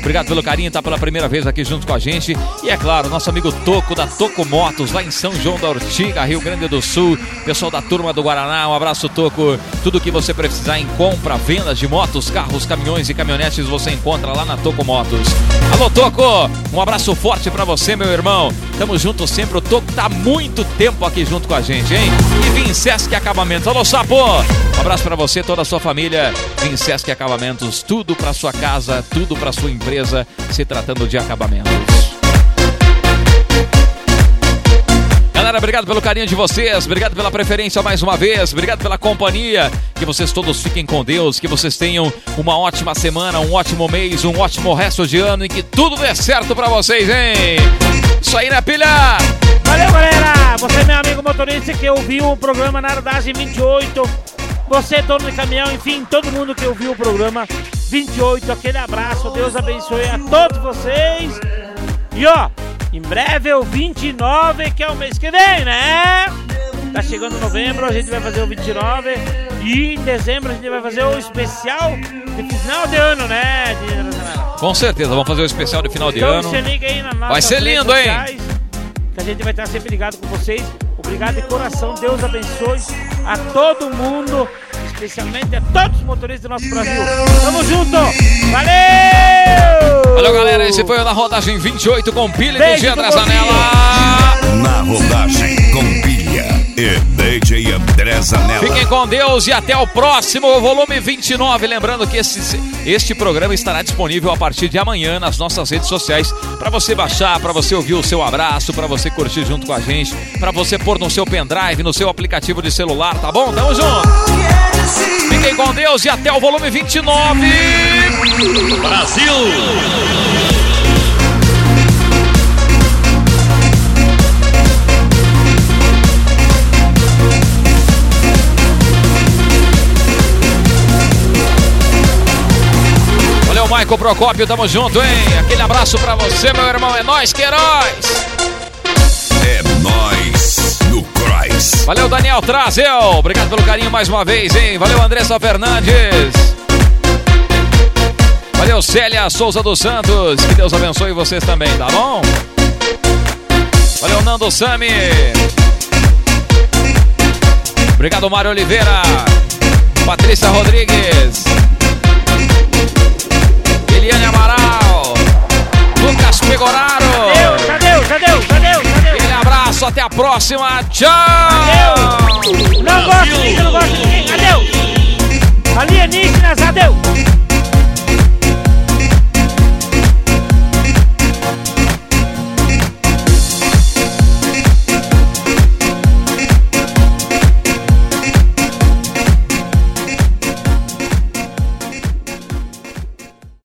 obrigado pelo carinho, tá pela primeira vez aqui junto com a gente. E é claro, nosso amigo Toco da Toco Motos, lá em São João da Ortiga, Rio Grande do Sul. Pessoal da turma do Guaraná, um abraço Toco. Tudo que você precisar em compra, vendas de motos, carros, caminhões e caminhonetes você encontra lá na Toco Motos. Alô Toco, um abraço forte para você, meu irmão. Tamo junto sempre. O Toco tá muito tempo aqui junto com a gente, hein? E Vincesc Acabamentos. Alô, Sapo! Um abraço para você, toda a sua família. Vincesc Acabamentos, tudo para sua casa, tudo para sua empresa, se tratando de acabamentos. Galera, obrigado pelo carinho de vocês, obrigado pela preferência mais uma vez, obrigado pela companhia. Que vocês todos fiquem com Deus, que vocês tenham uma ótima semana, um ótimo mês, um ótimo resto de ano e que tudo dê certo pra vocês, hein? Isso aí, né, pilha? Valeu, galera! Você, meu amigo motorista, que ouviu o programa na Ardagem 28. Você, dono de caminhão, enfim, todo mundo que ouviu o programa 28. Aquele abraço, Deus abençoe a todos vocês. E ó, em breve é o 29, que é o mês que vem, né? Tá chegando novembro, a gente vai fazer o 29. E em dezembro a gente vai fazer o especial de final de ano, né? De... Com certeza, vamos fazer o especial de final de Então ano. se liga aí na Vai ser lindo, hein? Que a gente vai estar sempre ligado com vocês. Obrigado de coração, Deus abençoe a todo mundo, especialmente a todos os motoristas do nosso Brasil. Tamo junto! Valeu! Valeu, galera. Esse foi o Na Rodagem 28 com e DJ do Gordinho. Zanella. Na rodagem com pilha e DJ André Zanella. Fiquem com Deus e até o próximo volume 29. Lembrando que esse, este programa estará disponível a partir de amanhã nas nossas redes sociais para você baixar, para você ouvir o seu abraço, para você curtir junto com a gente, para você pôr no seu pendrive, no seu aplicativo de celular, tá bom? Tamo junto. Fiquem com Deus e até o volume 29. Brasil! Michael Procópio, tamo junto, hein? Aquele abraço pra você, meu irmão. É nóis, Queiroz. É nós no Cross. Valeu, Daniel Trazel. Obrigado pelo carinho mais uma vez, hein? Valeu, Andressa Fernandes. Valeu, Célia Souza dos Santos. Que Deus abençoe vocês também, tá bom? Valeu, Nando Sami. Obrigado, Mário Oliveira. Patrícia Rodrigues. Eliane Amaral. Lucas Pegoraro. Cadê? Cadê? Cadê? Cadê? Aquele abraço, até a próxima. Tchau. Adeus! Não gosto de ninguém, não gosto de ninguém. Adeus! Alienígenas, adeus!